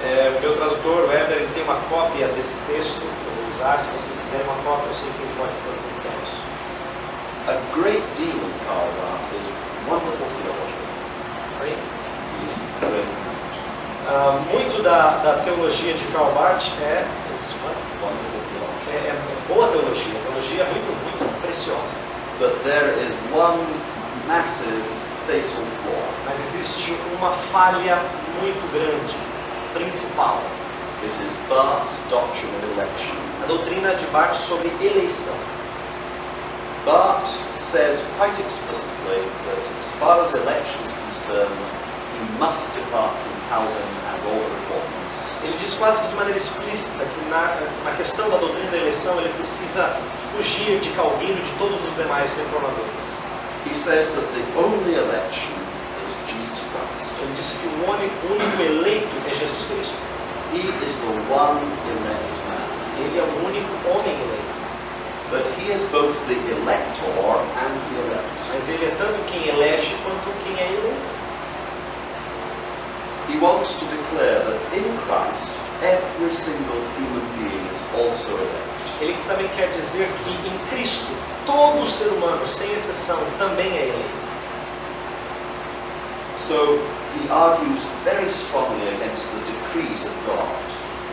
Speaker 5: É, o meu tradutor, o Weber, ele tem uma cópia desse texto eu vou usar. Se vocês quiserem uma cópia, eu sei que ele pode providenciar isso.
Speaker 4: A great deal of Barth is wonderful theology.
Speaker 5: Right? Ah, muito da, da teologia de Karl Barth é, isso, é, é boa teologia, teologia muito, muito preciosa.
Speaker 4: But there is one massive fatal flaw.
Speaker 5: Mas existe uma falha muito grande, principal.
Speaker 4: It is Barth's doctrine of election.
Speaker 5: A doutrina de Barth sobre eleição.
Speaker 4: Barth says quite explicitly that as far as election is concerned, he must depart from
Speaker 5: Ele diz quase que de maneira explícita que na, na questão da doutrina da eleição ele precisa fugir de Calvino e de todos os demais reformadores.
Speaker 4: He says that the only election is Jesus Christ.
Speaker 5: Ele diz que o único, único eleito é Jesus Cristo.
Speaker 4: He is the one elect man.
Speaker 5: Ele é o único homem eleito.
Speaker 4: But he is both the elector and the elect.
Speaker 5: Mas ele é tanto quem elege quanto quem é eleito.
Speaker 4: He wants to declare that in Christ every single human being is also elect.
Speaker 5: Ele também quer dizer que em Cristo todo ser humano, sem exceção, também é eleito.
Speaker 4: So he argues very strongly against the decrees of God.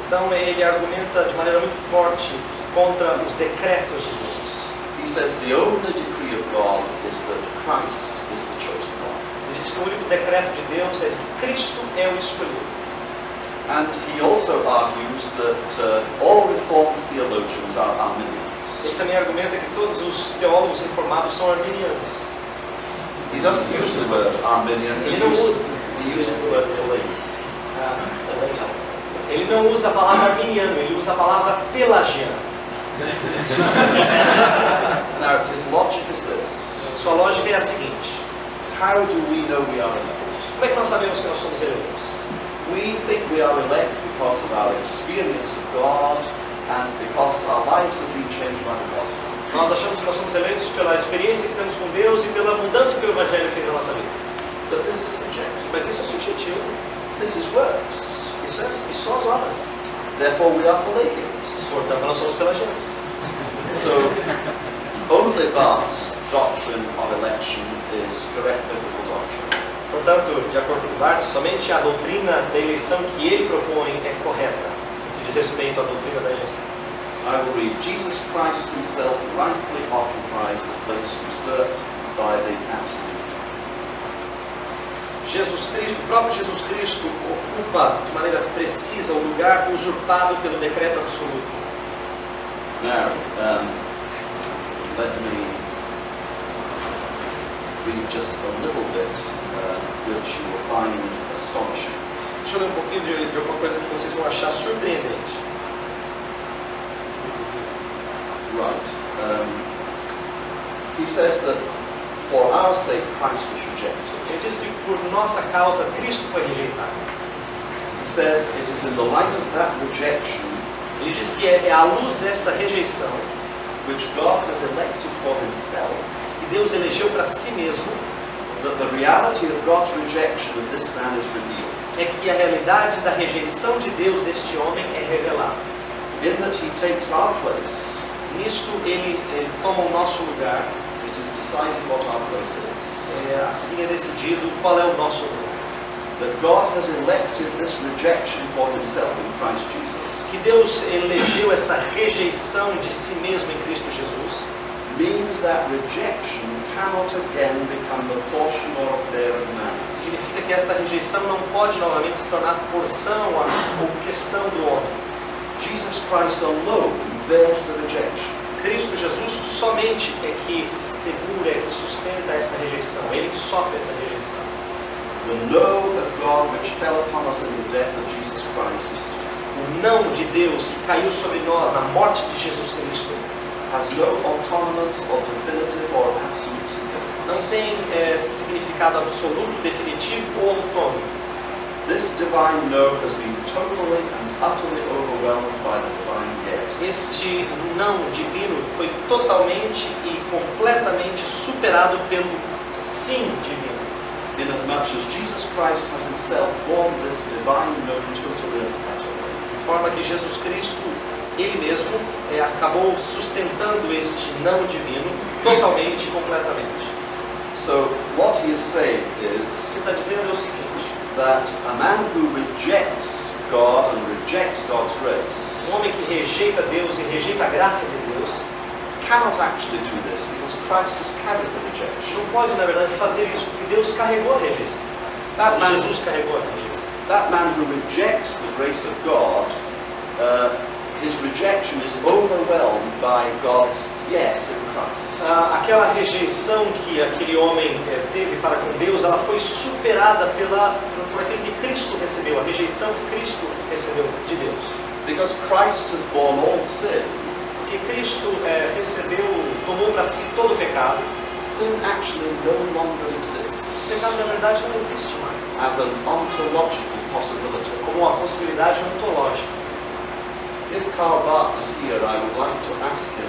Speaker 5: Então ele argumenta de maneira muito forte contra os decretos de Deus.
Speaker 4: He says the only decree of God is that Christ is the chosen
Speaker 5: diz que o único decreto de Deus é que Cristo é o escolhido.
Speaker 4: And he also argues that uh, all Reformed theologians are Arminians.
Speaker 5: Ele também argumenta que todos os teólogos reformados são arminianos.
Speaker 4: He doesn't use the word Arminian, he
Speaker 5: Ele não
Speaker 4: uses,
Speaker 5: usa,
Speaker 4: he uses the word Pelagian.
Speaker 5: ah, ele não usa a palavra arminiano, ele usa a palavra pelagiano.
Speaker 4: Now, his logic is this.
Speaker 5: Sua lógica é a seguinte:
Speaker 4: How do we know we are elect?
Speaker 5: como é que nós sabemos que nós somos eleitos?
Speaker 4: We think we are elect because of our experience of God and because our lives have been changed by the gospel.
Speaker 5: Nós achamos que nós somos eleitos pela experiência que temos com Deus e pela mudança que o Evangelho fez na nossa vida.
Speaker 4: But this is subjective.
Speaker 5: Mas isso é subjetivo.
Speaker 4: This is works.
Speaker 5: Isso, é, isso são as obras.
Speaker 4: Therefore, we are Pelagians.
Speaker 5: Portanto, nós somos pelagianos.
Speaker 4: So, only Bart's doctrine of election is correct biblical doctrine.
Speaker 5: Portanto, de acordo com Barth, somente a doutrina da eleição que ele propõe é correta, que diz respeito à doutrina da eleição.
Speaker 4: I will read Jesus Christ himself rightfully occupies the place usurped by the absolute.
Speaker 5: Jesus Cristo, o próprio Jesus Cristo, ocupa de maneira precisa o lugar usurpado pelo decreto absoluto.
Speaker 4: Now, um, let me read just a little bit, uh, which you will find astonishing.
Speaker 5: Deixa eu ler um pouquinho de, de alguma coisa que vocês vão achar surpreendente.
Speaker 4: Right. Um, he says that for our sake Christ was rejected.
Speaker 5: Ele diz que por nossa causa Cristo foi rejeitado.
Speaker 4: He says it is in the light of that rejection
Speaker 5: Ele diz que é, é à luz desta rejeição
Speaker 4: which God has elected for himself
Speaker 5: que Deus elegeu para si mesmo
Speaker 4: that the reality of God's rejection of this man is revealed.
Speaker 5: é que a realidade da rejeição de Deus deste homem é revelada.
Speaker 4: In that he takes our place,
Speaker 5: Nisto ele, ele toma o nosso lugar,
Speaker 4: it is decided what our place is.
Speaker 5: é, assim é decidido qual é o nosso lugar.
Speaker 4: That God has elected this rejection for himself in Christ Jesus
Speaker 5: Que Deus elegeu essa rejeição de si mesmo em Cristo Jesus
Speaker 4: means that rejection cannot again become the portion or affair of man.
Speaker 5: significa que esta rejeição não pode novamente se tornar porção ou questão do homem.
Speaker 4: Jesus Christ alone bears the rejection.
Speaker 5: Cristo Jesus somente é que segura, é que sustenta essa rejeição, ele que sofre essa rejeição.
Speaker 4: The no of God which fell upon us in the death of Jesus Christ
Speaker 5: O não de Deus que caiu sobre nós na morte de Jesus Cristo
Speaker 4: has no autonomous or definitive or absolute
Speaker 5: não
Speaker 4: significance.
Speaker 5: tem é, significado absoluto, definitivo ou autônomo.
Speaker 4: This divine no has been totally and utterly overwhelmed by the divine yes.
Speaker 5: Este não divino foi totalmente e completamente superado pelo sim divino.
Speaker 4: Inasmuch as Jesus Christ has himself borne this divine no totally and utterly.
Speaker 5: Forma que Jesus Cristo, ele mesmo, é, acabou sustentando este não divino totalmente e completamente.
Speaker 4: So what he is saying is
Speaker 5: O que está dizendo é o seguinte:
Speaker 4: that a man who rejects God and rejects God's grace
Speaker 5: um homem que rejeita Deus e rejeita a graça de Deus
Speaker 4: cannot actually do this because Christ has carried the rejection.
Speaker 5: não pode, na verdade, fazer isso porque Deus carregou a rejeição. Jesus carregou a rejeição.
Speaker 4: That man who rejects the grace of God, uh, his rejection is overwhelmed by God's yes in Christ.
Speaker 5: Ah, aquela rejeição que aquele homem eh, teve para com Deus, ela foi superada pela, por, aquilo que Cristo recebeu, a rejeição que Cristo recebeu de Deus.
Speaker 4: Because Christ has borne all sin,
Speaker 5: Porque Cristo eh, recebeu, tomou para si todo o pecado.
Speaker 4: sin actually no longer exists
Speaker 5: pecado, na verdade, não existe mais.
Speaker 4: as an ontological possibility.
Speaker 5: Como uma possibilidade ontológica.
Speaker 4: If Karl Barth was here, I would like to ask him,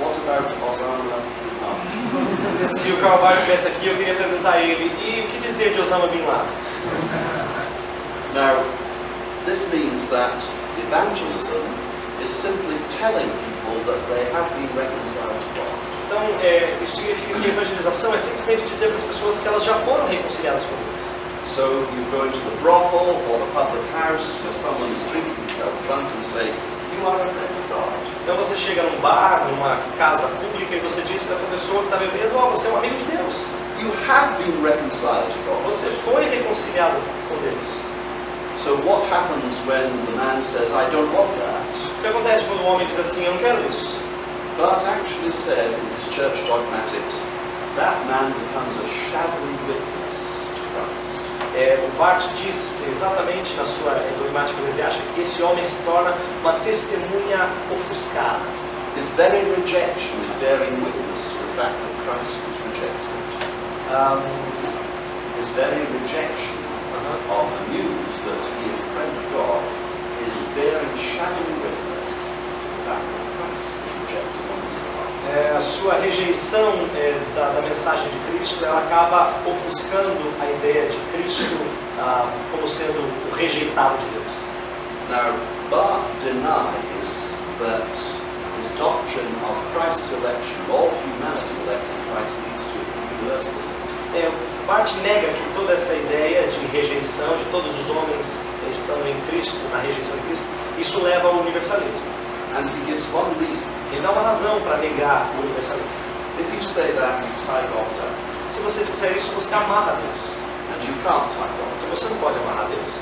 Speaker 4: what about Osama bin Laden?
Speaker 5: Se o Karl Barth estivesse aqui, eu queria perguntar a ele, e o que dizer de Osama Bin Laden?
Speaker 4: Now, this means that evangelism is simply telling people that they have been reconciled to God.
Speaker 5: Então, é, isso significa que a evangelização é simplesmente dizer para as pessoas que elas já foram reconciliadas com Deus.
Speaker 4: So you go into the brothel or the public house where someone is drinking himself drunk and say, You are a friend of God.
Speaker 5: Então você chega num bar, numa casa pública e você diz para essa pessoa que está bebendo, ó, você é um amigo de Deus.
Speaker 4: You have been reconciled to God.
Speaker 5: Você foi reconciliado com Deus.
Speaker 4: So what happens when the man says, I don't want that,
Speaker 5: O que acontece quando o homem diz assim, eu não quero isso?
Speaker 4: But actually says in his church dogmatics, that man becomes a shadowy witness to Christ.
Speaker 5: É, o Bart diz exatamente na sua dogmática eclesiástica que esse homem se torna uma testemunha ofuscada.
Speaker 4: His very rejection is bearing witness to the fact that Christ was rejected.
Speaker 5: Ah,
Speaker 4: His very rejection of the news that he is a friend of God is bearing shadowy witness to the fact
Speaker 5: é, a sua rejeição é, da, da mensagem de Cristo, ela acaba ofuscando a ideia de Cristo ah, como sendo o rejeitado de Deus.
Speaker 4: Now, Barth denies that his doctrine of Christ's election, all humanity elected Christ, leads to universalism.
Speaker 5: É, Bart nega que toda essa ideia de rejeição, de todos os homens estando em Cristo, na rejeição de Cristo, isso leva ao universalismo.
Speaker 4: And he gives one reason.
Speaker 5: Ele dá uma razão para negar o universalismo.
Speaker 4: That, you tie God down.
Speaker 5: Se você disser isso, você amarra Deus.
Speaker 4: And you can't tie God
Speaker 5: Então você não pode amarrar Deus.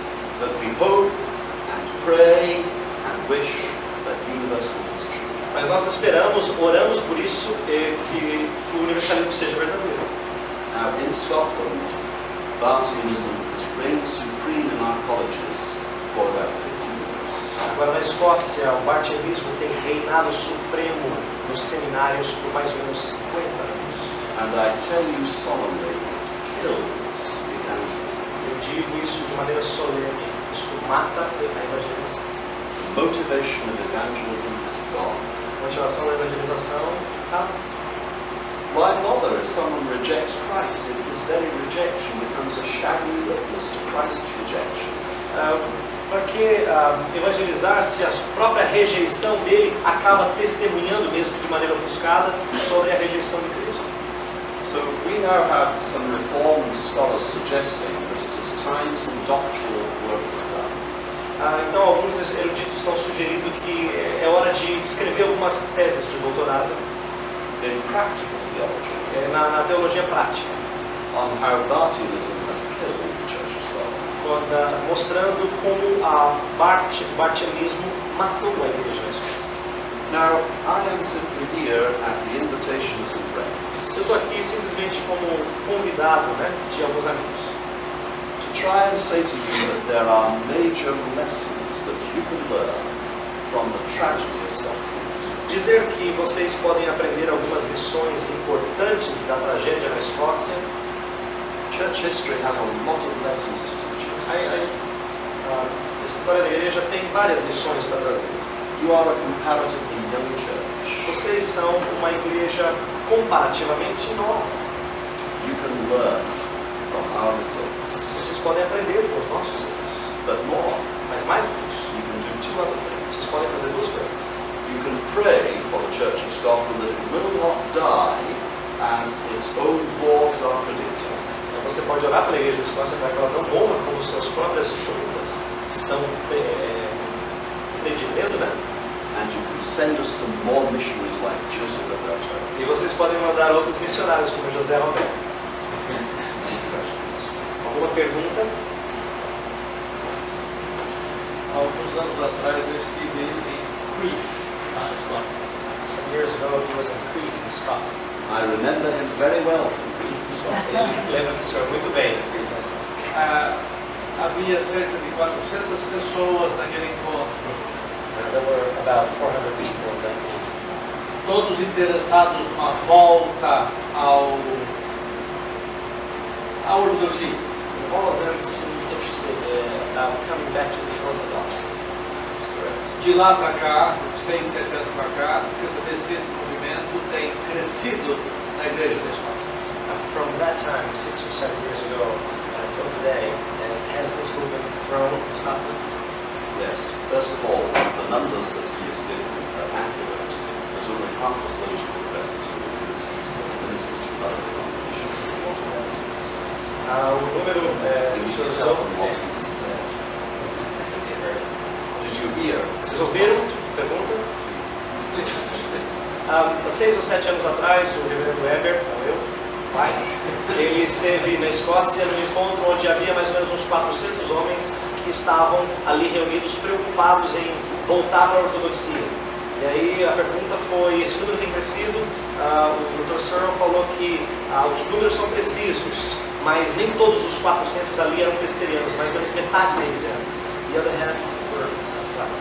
Speaker 4: But we hope and pray and wish that universalism is true.
Speaker 5: Mas nós esperamos, oramos por isso, eh, que, que o universalismo seja verdadeiro.
Speaker 4: Now, in Scotland, Barthianism has reigned supreme in our colleges for about 50 years.
Speaker 5: Agora, na Escócia, o bartianismo tem reinado supremo nos seminários por mais ou menos 50 anos.
Speaker 4: And I tell you solemnly, kills evangelism.
Speaker 5: Eu digo isso de maneira solene. Isso mata a evangelização.
Speaker 4: The motivation of evangelism is gone.
Speaker 5: A motivação da evangelização tá?
Speaker 4: Why bother if someone rejects Christ if his very rejection becomes a shadowy witness to Christ's rejection?
Speaker 5: Ah, Para que ah, evangelizar se a própria rejeição dele acaba testemunhando, mesmo de maneira ofuscada, sobre a rejeição de Cristo?
Speaker 4: So we now have some reformed scholars suggesting that it is time some doctrinal work.
Speaker 5: Ah, então, alguns eruditos estão sugerindo que é hora de escrever algumas teses de doutorado
Speaker 4: in practical theology
Speaker 5: eh, na, na teologia prática,
Speaker 4: on how Barthianism has killed
Speaker 5: Ah, mostrando como a Bart, o bartianismo matou a igreja Escócia.
Speaker 4: Now, I am simply here at the invitation of some friends
Speaker 5: Eu estou aqui simplesmente como convidado né, de alguns amigos.
Speaker 4: to try and say to you that there are major lessons that you can learn from the tragedy of Scotland.
Speaker 5: Dizer que vocês podem aprender algumas lições importantes da tragédia na Escócia.
Speaker 4: Church history has a lot of lessons to teach
Speaker 5: Aí, aí, a história da igreja tem várias lições para trazer.
Speaker 4: You are a comparatively young church.
Speaker 5: Vocês são uma igreja comparativamente nova.
Speaker 4: You can learn from our mistakes.
Speaker 5: Vocês podem aprender com os nossos erros.
Speaker 4: But more,
Speaker 5: Mas mais do que isso,
Speaker 4: you can do two other
Speaker 5: vocês
Speaker 4: things.
Speaker 5: podem fazer duas coisas.
Speaker 4: You can pray for the Church of Scotland that it will not die as its own boards are predicting.
Speaker 5: Você pode orar pela igreja da Escócia para que ela não morra como suas próprias juntas estão eh, predizendo, né?
Speaker 4: And you can send us some more missionaries like Joseph Roberto.
Speaker 5: E vocês podem mandar outros missionários como José Roberto. Alguma pergunta?
Speaker 6: Alguns anos atrás eu estive em Crieff, na Escócia.
Speaker 5: Some years ago he was in Crete in Scotland.
Speaker 4: I remember him very well
Speaker 5: lembra do senhor muito bem.
Speaker 6: Ah, havia cerca de 400 pessoas naquele encontro,
Speaker 5: There were about 400 people that came.
Speaker 6: todos interessados numa volta ao à ortodoxia.
Speaker 5: And all of them seemed interested uh, about coming back to the Orthodoxy.
Speaker 6: De lá para cá, seis, sete anos para cá, quer saber se esse movimento tem crescido na igreja
Speaker 5: mesmo. From that time, six or seven years ago, uh, until today, has this movement grown in Scotland?
Speaker 4: Yes. First of all, the numbers that he has given are accurate, but
Speaker 5: only half of those
Speaker 4: who are
Speaker 5: Presbyterian
Speaker 4: in
Speaker 5: the
Speaker 4: ministers from the denominations uh, uh, what
Speaker 5: happens.
Speaker 4: O número é, Did you hear?
Speaker 5: Vocês ouviram? Pergunta? Sim. Há seis ou sete anos atrás, o reverendo Weber, não eu, pai, ele esteve na Escócia num encontro onde havia mais ou menos uns 400 homens que estavam ali reunidos preocupados em voltar para a ortodoxia. E aí a pergunta foi, esse número tem crescido? Ah, o Dr. Searle falou que ah, os números são precisos, mas nem todos os 400 ali eram presbiterianos, mais ou menos metade deles eram. The other half were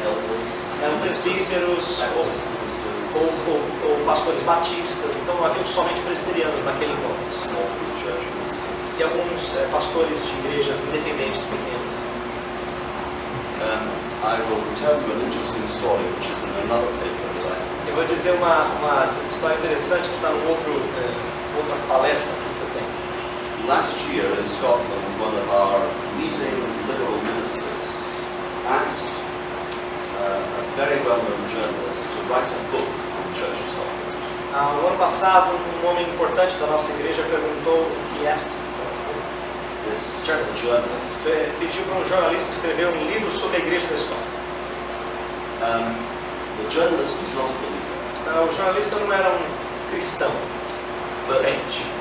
Speaker 4: Elders,
Speaker 5: eram presbíteros ou, ou, ou- ou pastores batistas, então não haviam somente presbiterianos naquele encontro. E alguns eh, pastores de igrejas independentes pequenas. Eu vou dizer uma, uma história interessante que está num outro, eh, outra palestra que eu tenho.
Speaker 4: Last year in Scotland, one of our leading liberal ministers asked uh, a very well-known journalist to write a book on church history.
Speaker 5: Ah, no ano passado, um homem importante da nossa igreja perguntou o que é
Speaker 4: This
Speaker 5: Journalist. pediu para um jornalista escrever um livro sobre a igreja da Escócia.
Speaker 4: Um, the journalist was not a believer,
Speaker 5: Ah, o jornalista não era um cristão,
Speaker 4: but,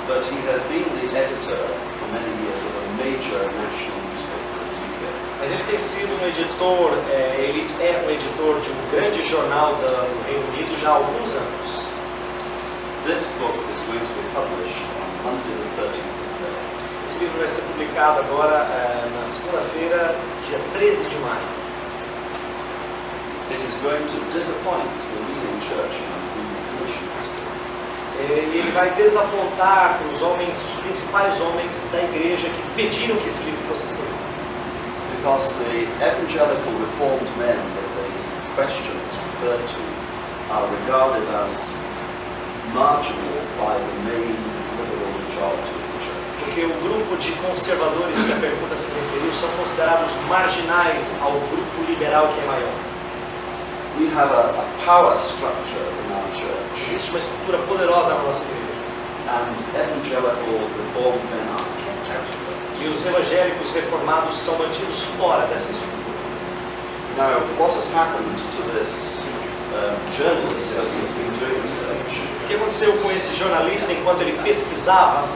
Speaker 4: but he has been the editor for many years of a major national newspaper in the UK.
Speaker 5: Mas ele tem sido um editor, eh, ele é um editor de um grande jornal do Reino Unido já há alguns anos.
Speaker 4: This book is going to be published on Monday the 13th of May.
Speaker 5: Esse livro vai ser publicado agora eh, na segunda-feira, dia 13 de maio.
Speaker 4: It is going to disappoint the leading churchmen who commissioned.
Speaker 5: Eh, ele vai desapontar os homens, os principais homens da igreja que pediram que esse livro fosse escrito.
Speaker 4: Because the evangelical reformed men that the questions referred to are regarded as marginal by the main liberal majority of the church.
Speaker 5: Porque o grupo de conservadores que a pergunta se referiu são considerados marginais ao grupo liberal que é maior.
Speaker 4: We have a, a power structure in our church,
Speaker 5: Existe uma estrutura poderosa na nossa igreja.
Speaker 4: and evangelical reformed men are kept out of it.
Speaker 5: E os evangélicos reformados são mantidos fora dessa estrutura.
Speaker 4: Now, what has happened to this um, journalist as he's been doing research?
Speaker 5: O que aconteceu com esse jornalista enquanto ele pesquisava?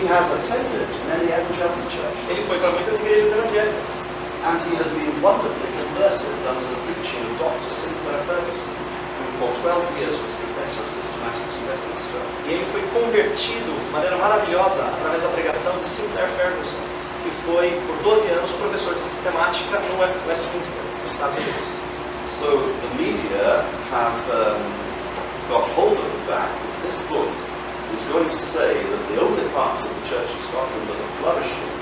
Speaker 4: He has attended many evangelical churches.
Speaker 5: Ele foi para muitas igrejas evangélicas.
Speaker 4: And he has been wonderfully converted under the preaching of Dr. Sinclair Ferguson, who for 12 years was Professor of
Speaker 5: E ele foi convertido de maneira maravilhosa através da pregação de Sinclair Ferguson, que foi por 12 anos professor de sistemática no Westminster, nos Estados Unidos.
Speaker 4: So the media have um, got hold of the fact that this book is going to say that the only parts of the church in Scotland that are flourishing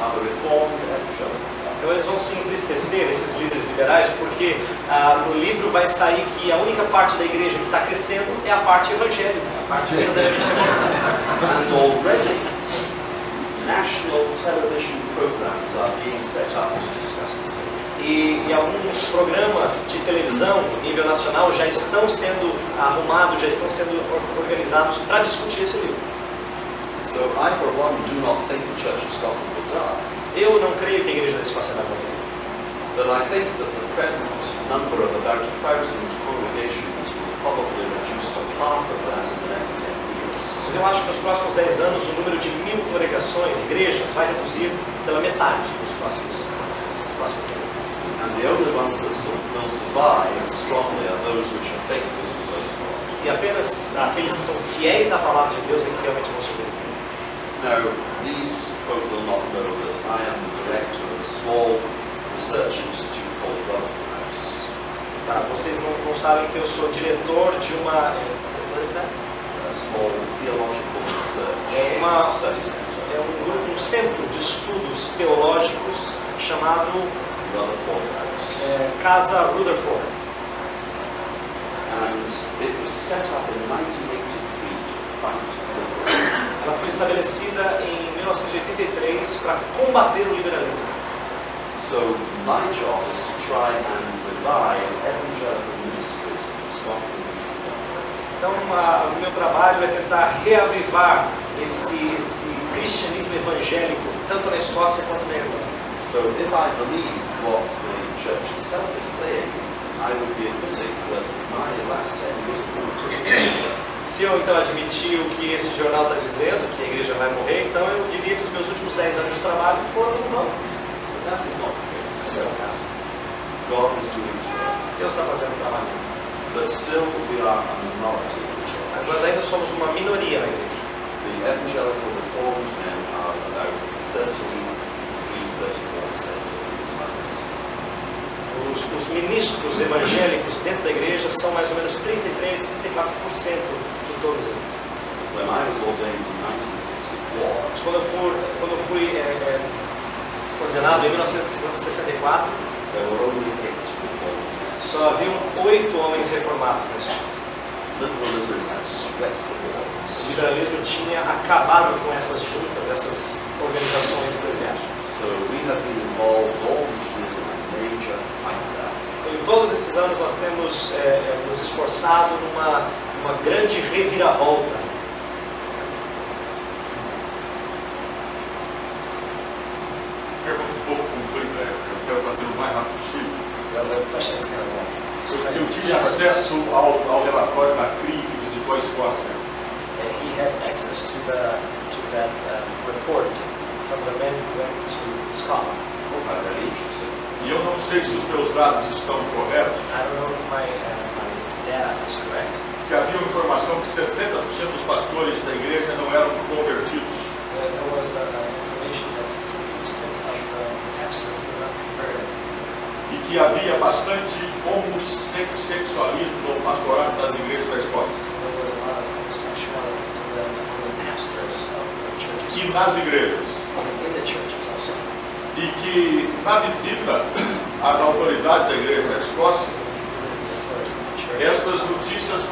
Speaker 4: are the reformed evangelical
Speaker 5: Então eles vão se entristecer, esses líderes liberais, porque ah, no livro vai sair que a única parte da igreja que está crescendo é a parte evangélica, a parte verdadeiramente evangélica.
Speaker 4: And already national television programs are being set up to discuss this.
Speaker 5: E, e alguns programas de televisão, nível nacional, já estão sendo arrumados, já estão sendo or- organizados para discutir esse livro.
Speaker 4: So I, for one, do not think the Church of Scotland will die.
Speaker 5: Eu não creio que a igreja Escócia vai morrer.
Speaker 4: But I think that the present number of about a thousand congregations will probably reduce to half of that in the next 10 years.
Speaker 5: Mas eu acho que nos próximos 10 anos o número de mil congregações, igrejas, vai reduzir pela metade nos próximos, nesses próximos 10 anos.
Speaker 4: And the only ones that will survive strongly are those which are faithful to the Word of God.
Speaker 5: E apenas aqueles que são fiéis à palavra de Deus é que realmente vão sobreviver.
Speaker 4: Now, these folk will not know that I am the director of a small research institute called Rutherford
Speaker 5: Tá? Vocês não, não sabem que eu sou diretor de uma. é, what is that?
Speaker 4: a small theological research
Speaker 5: É uma-
Speaker 4: study center,
Speaker 5: É um grupo, um centro de estudos teológicos chamado
Speaker 4: Rutherford House.
Speaker 5: é, Casa Rutherford.
Speaker 4: And it was set up in 1983 to fight.
Speaker 5: Ela foi estabelecida em 1983 para combater o liberalismo.
Speaker 4: So my job is to try and revive evangelical ministries in Scotland.
Speaker 5: Então, a- o meu trabalho é tentar reavivar esse, esse cristianismo evangélico, tanto na Escócia quanto na Irlanda.
Speaker 4: So if I believed what the church itself is saying, I would be admitting that my last 10 years of
Speaker 5: Se eu então admitir o que esse jornal está dizendo, que a igreja vai morrer, então eu diria que os meus últimos 10 anos de trabalho foram. Não é o caso.
Speaker 4: God is doing his work.
Speaker 5: Deus está fazendo o trabalho.
Speaker 4: But still we are a minority in the church.
Speaker 5: Mas nós ainda somos uma minoria na igreja.
Speaker 4: The evangelical reformed men are about 33, 34% of the time.
Speaker 5: Os, os ministros evangélicos dentro da igreja são mais ou menos 33, 34% de todos eles.
Speaker 4: When I was ordained in 1964,
Speaker 5: Mas quando eu fui, quando eu fui é, é, ordenado em 1964,
Speaker 4: there were only eight reformed men.
Speaker 5: só haviam oito homens reformados na Escócia.
Speaker 4: Liberalism had swept the
Speaker 5: O
Speaker 4: walls.
Speaker 5: liberalismo tinha acabado com essas juntas, essas organizações eclesiásticas.
Speaker 4: So we have been involved all these years in a major fight
Speaker 5: em todos esses anos nós temos é, nos esforçado numa uma grande reviravolta.
Speaker 7: Pergunta um pouco comprida, eu quero fazer o mais rápido possível. Eu tive acesso ao, ao relatório da CRI que visitou a Escócia.
Speaker 5: he had access to the to that um, report from the men who went to Scotland.
Speaker 4: Oh.
Speaker 7: E eu não sei se os meus dados estão corretos,
Speaker 5: I don't know if my uh, my data is correct.
Speaker 7: Que havia informação que 60% dos pastores da igreja não eram convertidos.
Speaker 5: There was information that 60% of the pastors were not converted,
Speaker 7: E que havia bastante homossexualismo no pastorado das igrejas da Escócia.
Speaker 5: churches,
Speaker 7: E nas igrejas. E que na visita às autoridades da igreja da Escócia, essas notícias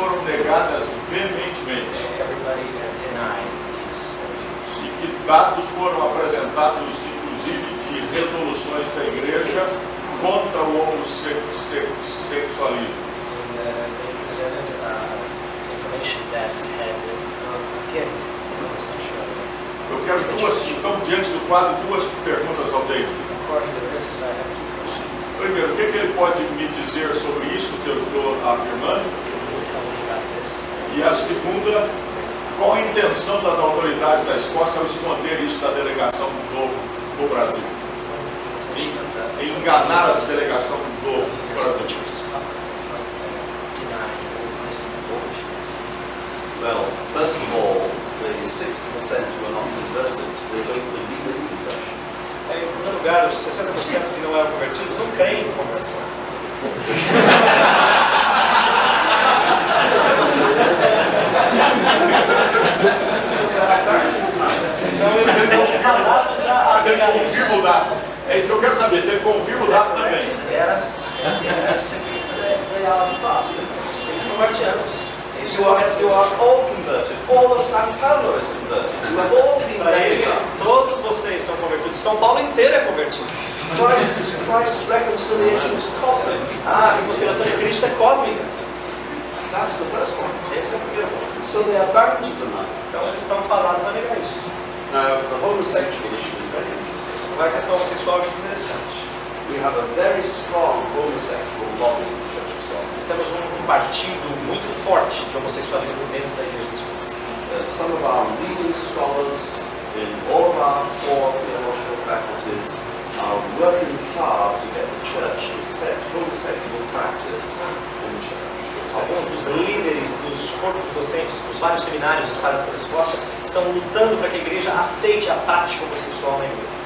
Speaker 5: estão lutando para que a igreja aceite a prática homossexual na igreja.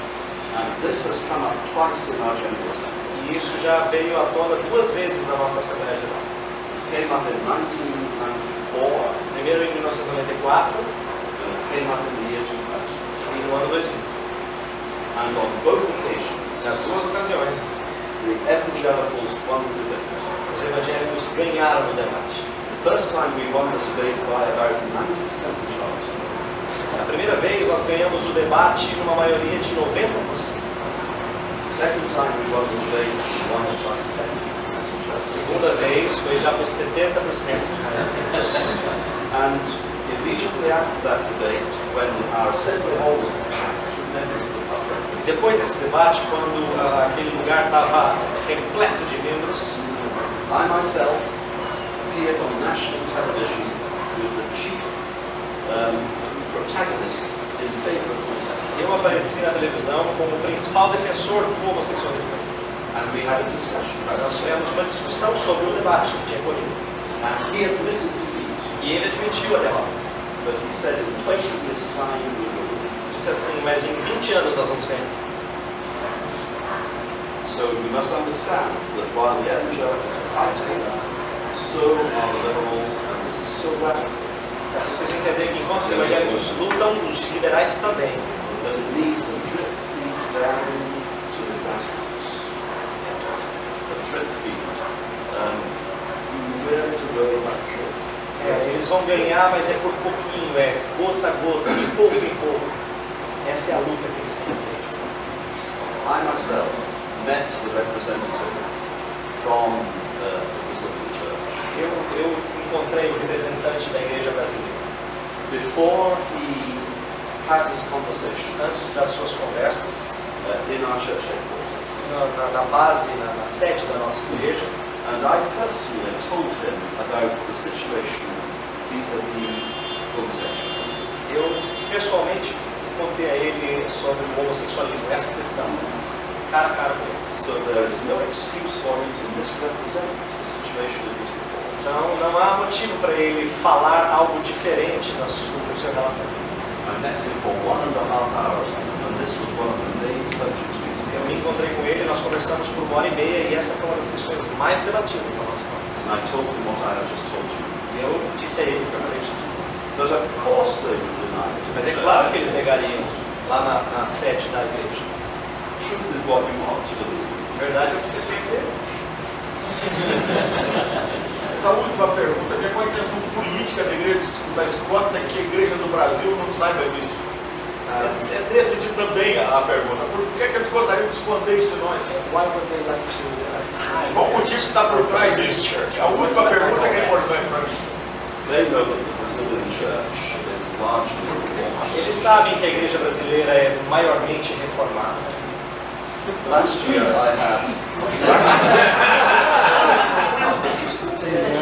Speaker 5: E isso já veio à tona duas vezes na nossa Assembleia Geral.
Speaker 4: Came up in 1994
Speaker 5: Primeiro em 1994
Speaker 4: and it came up in the year 2000.
Speaker 5: e no ano 2000.
Speaker 4: And on both occasions,
Speaker 5: Nas duas ocasiões,
Speaker 4: the evangelicals won the debate.
Speaker 5: os evangélicos ganharam o debate.
Speaker 4: The first time we won the debate by about 90% majority.
Speaker 5: Na primeira vez, nós ganhamos o debate numa maioria de 90%.
Speaker 4: The second time we won the debate, we won it by 70% majority.
Speaker 5: A segunda vez foi já por 70%.
Speaker 4: And immediately after that debate, when our assembly hall was packed with members of the public,
Speaker 5: Depois desse debate, quando ah, aquele lugar estava repleto de membros,
Speaker 4: I myself appeared on national television with the chief um, protagonist in favor of homosexuality.
Speaker 5: Na televisão como o principal defensor do homossexualismo.
Speaker 4: And we had a discussion.
Speaker 5: Nós tivemos uma discussão sobre o debate que tinha ocorrido.
Speaker 4: And he admitted defeat,
Speaker 5: E ele admitiu a derrota.
Speaker 4: but he said in 20 years' time we will win.
Speaker 5: Ele disse assim, mas em 20 anos nós vamos ganhar.
Speaker 4: So we must understand that while the evangelicals are fighting, so are the liberals, and this is so radical
Speaker 5: vocês entenderem que enquanto os evangélicos lutam, os liberais também.
Speaker 4: Needs a drip feed down to the grassroots. A drip feed. Um, to that ship.
Speaker 5: É, eles vão ganhar, mas é por pouquinho, é gota a gota, de pouco em pouco. Essa é a luta que eles têm que ter.
Speaker 4: I myself met the representative from uh, the Brazilian church.
Speaker 5: Eu, eu encontrei o representante da igreja brasileira.
Speaker 4: Before he had his conversation
Speaker 5: Antes das suas conversas,
Speaker 4: uh, in our church headquarters,
Speaker 5: na, na, na base, na, na sede da nossa igreja,
Speaker 4: and I personally told him about the situation vis-à-vis homosexuality.
Speaker 5: eu pessoalmente contei a ele sobre o homossexualismo, essa questão, cara a cara com ele.
Speaker 4: So there is no excuse for him to misrepresent the situation in his report.
Speaker 5: Então não há motivo para ele falar algo diferente no seu relatório. Eu me
Speaker 4: discussed.
Speaker 5: encontrei com ele, nós conversamos por uma hora e meia e essa foi uma das questões mais debatidas na nossa conversa.
Speaker 4: And I told him what I had just told you.
Speaker 5: E eu disse a ele o que eu acabei de dizer.
Speaker 4: But of course they would deny it.
Speaker 5: Mas é claro que eles negariam lá na, na sede da igreja.
Speaker 4: Truth is what you want to believe.
Speaker 5: A verdade é o que você quer ver.
Speaker 7: Essa última pergunta, aqui, qual a intenção política da igreja da Escócia é que a igreja do Brasil não saiba disso?
Speaker 5: Ah,
Speaker 7: É, é nesse sentido também a, pergunta. Por que, é que eles gostariam de esconder isso de nós?
Speaker 5: why would they like to hide
Speaker 7: Qual o motivo que está por trás disso? A última pergunta que é importante para mim.
Speaker 4: They know that the Brazilian church is largely reformed.
Speaker 5: Eles sabem que a igreja brasileira é maiormente reformada.
Speaker 4: Last year I had.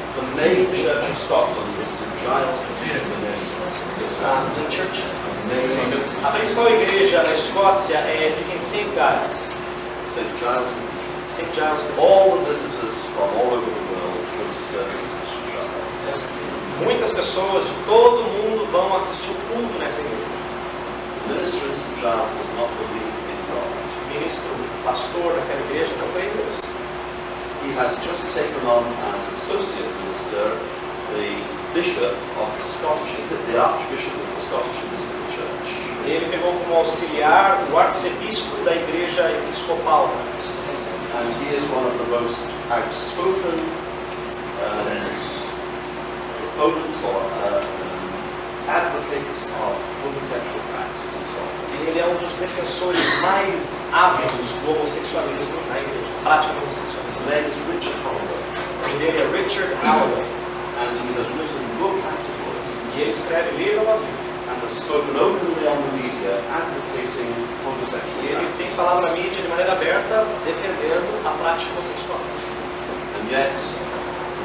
Speaker 4: the main church of Scotland is St Giles Cathedral in.
Speaker 5: A main church. A principal igreja da Escócia é, fica em St. Giles.
Speaker 4: St Giles.
Speaker 5: St. Giles.
Speaker 4: All the visitors from all over the world go to services at St Giles.
Speaker 5: Muitas pessoas de todo mundo vão assistir o culto nessa igreja.
Speaker 4: The minister in St Giles does not believe in God.
Speaker 5: O ministro, pastor daquela igreja não crê em Deus.
Speaker 4: He has just taken on as associate minister the bishop of the Scottish, the Archbishop of the Scottish Episcopal Church.
Speaker 5: Ele pegou como auxiliar o arcebispo da igreja episcopal.
Speaker 4: And he is one of the most outspoken um, proponents or uh, advocates of homosexual practice in Scotland.
Speaker 5: Ele é um dos defensores mais ávidos do homossexualismo na igreja, prática do
Speaker 4: His
Speaker 5: homossexualismo.
Speaker 4: name is Richard Holloway,
Speaker 5: O nome é Richard Holloway
Speaker 4: and he has written book after book
Speaker 5: e ele escreve livro a livro.
Speaker 4: and has spoken openly on the media advocating homosexual
Speaker 5: E ele tem
Speaker 4: practice.
Speaker 5: falado na mídia de maneira aberta, defendendo a prática homossexual.
Speaker 4: And yet,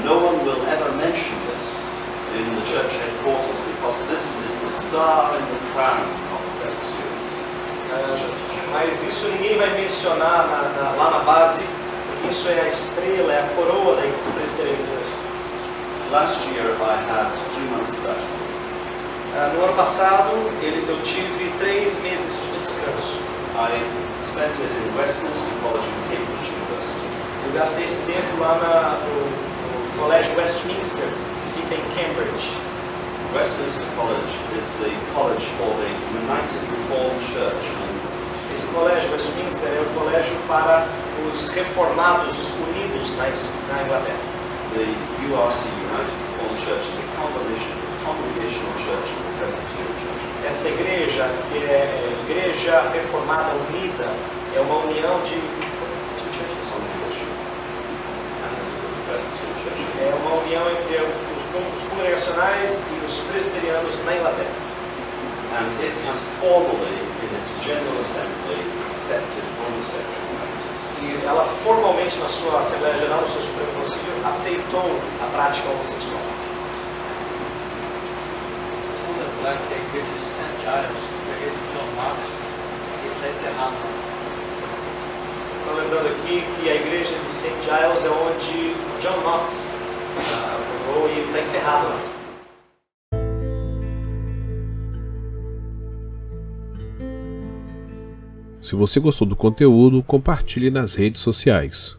Speaker 4: no one will ever mention this in the church headquarters because this is the star in the crown of.
Speaker 5: Ah, Mas isso ninguém vai mencionar na- na- lá na base, porque isso é a estrela, é a coroa da presbiterianismo.
Speaker 4: Last year, I had three months sabbatical.
Speaker 5: Ah, No ano passado, ele, eu tive três meses de descanso.
Speaker 4: I spent it in Westminster College and Cambridge University.
Speaker 5: Eu gastei esse tempo lá na, no, no Colégio Westminster, que fica em Cambridge.
Speaker 4: Westminster College is the college for the United Reformed Church.
Speaker 5: Esse colégio Westminster é o colégio para os reformados unidos na, Inglaterra.
Speaker 4: The URC, United Reformed Church, is a the Congregational Church the Presbyterian Church.
Speaker 5: Essa igreja, que é é, Igreja Reformada Unida, é uma união de.
Speaker 4: Congregation
Speaker 5: é uma união entre os, os congregacionais e os presbiterianos na Inglaterra.
Speaker 4: And it has formally, in its General Assembly, accepted homosexual practice.
Speaker 5: E ela formalmente na sua Assembleia Geral, no seu Supremo Conselho, aceitou a prática homossexual.
Speaker 6: Só lembrar que a igreja de St. Giles, igreja de John Knox, ele está enterrado lá.
Speaker 5: Estou lembrando aqui que a igreja de St. Giles é onde John Knox e está enterrado lá.
Speaker 1: Se você gostou do conteúdo, compartilhe nas redes sociais.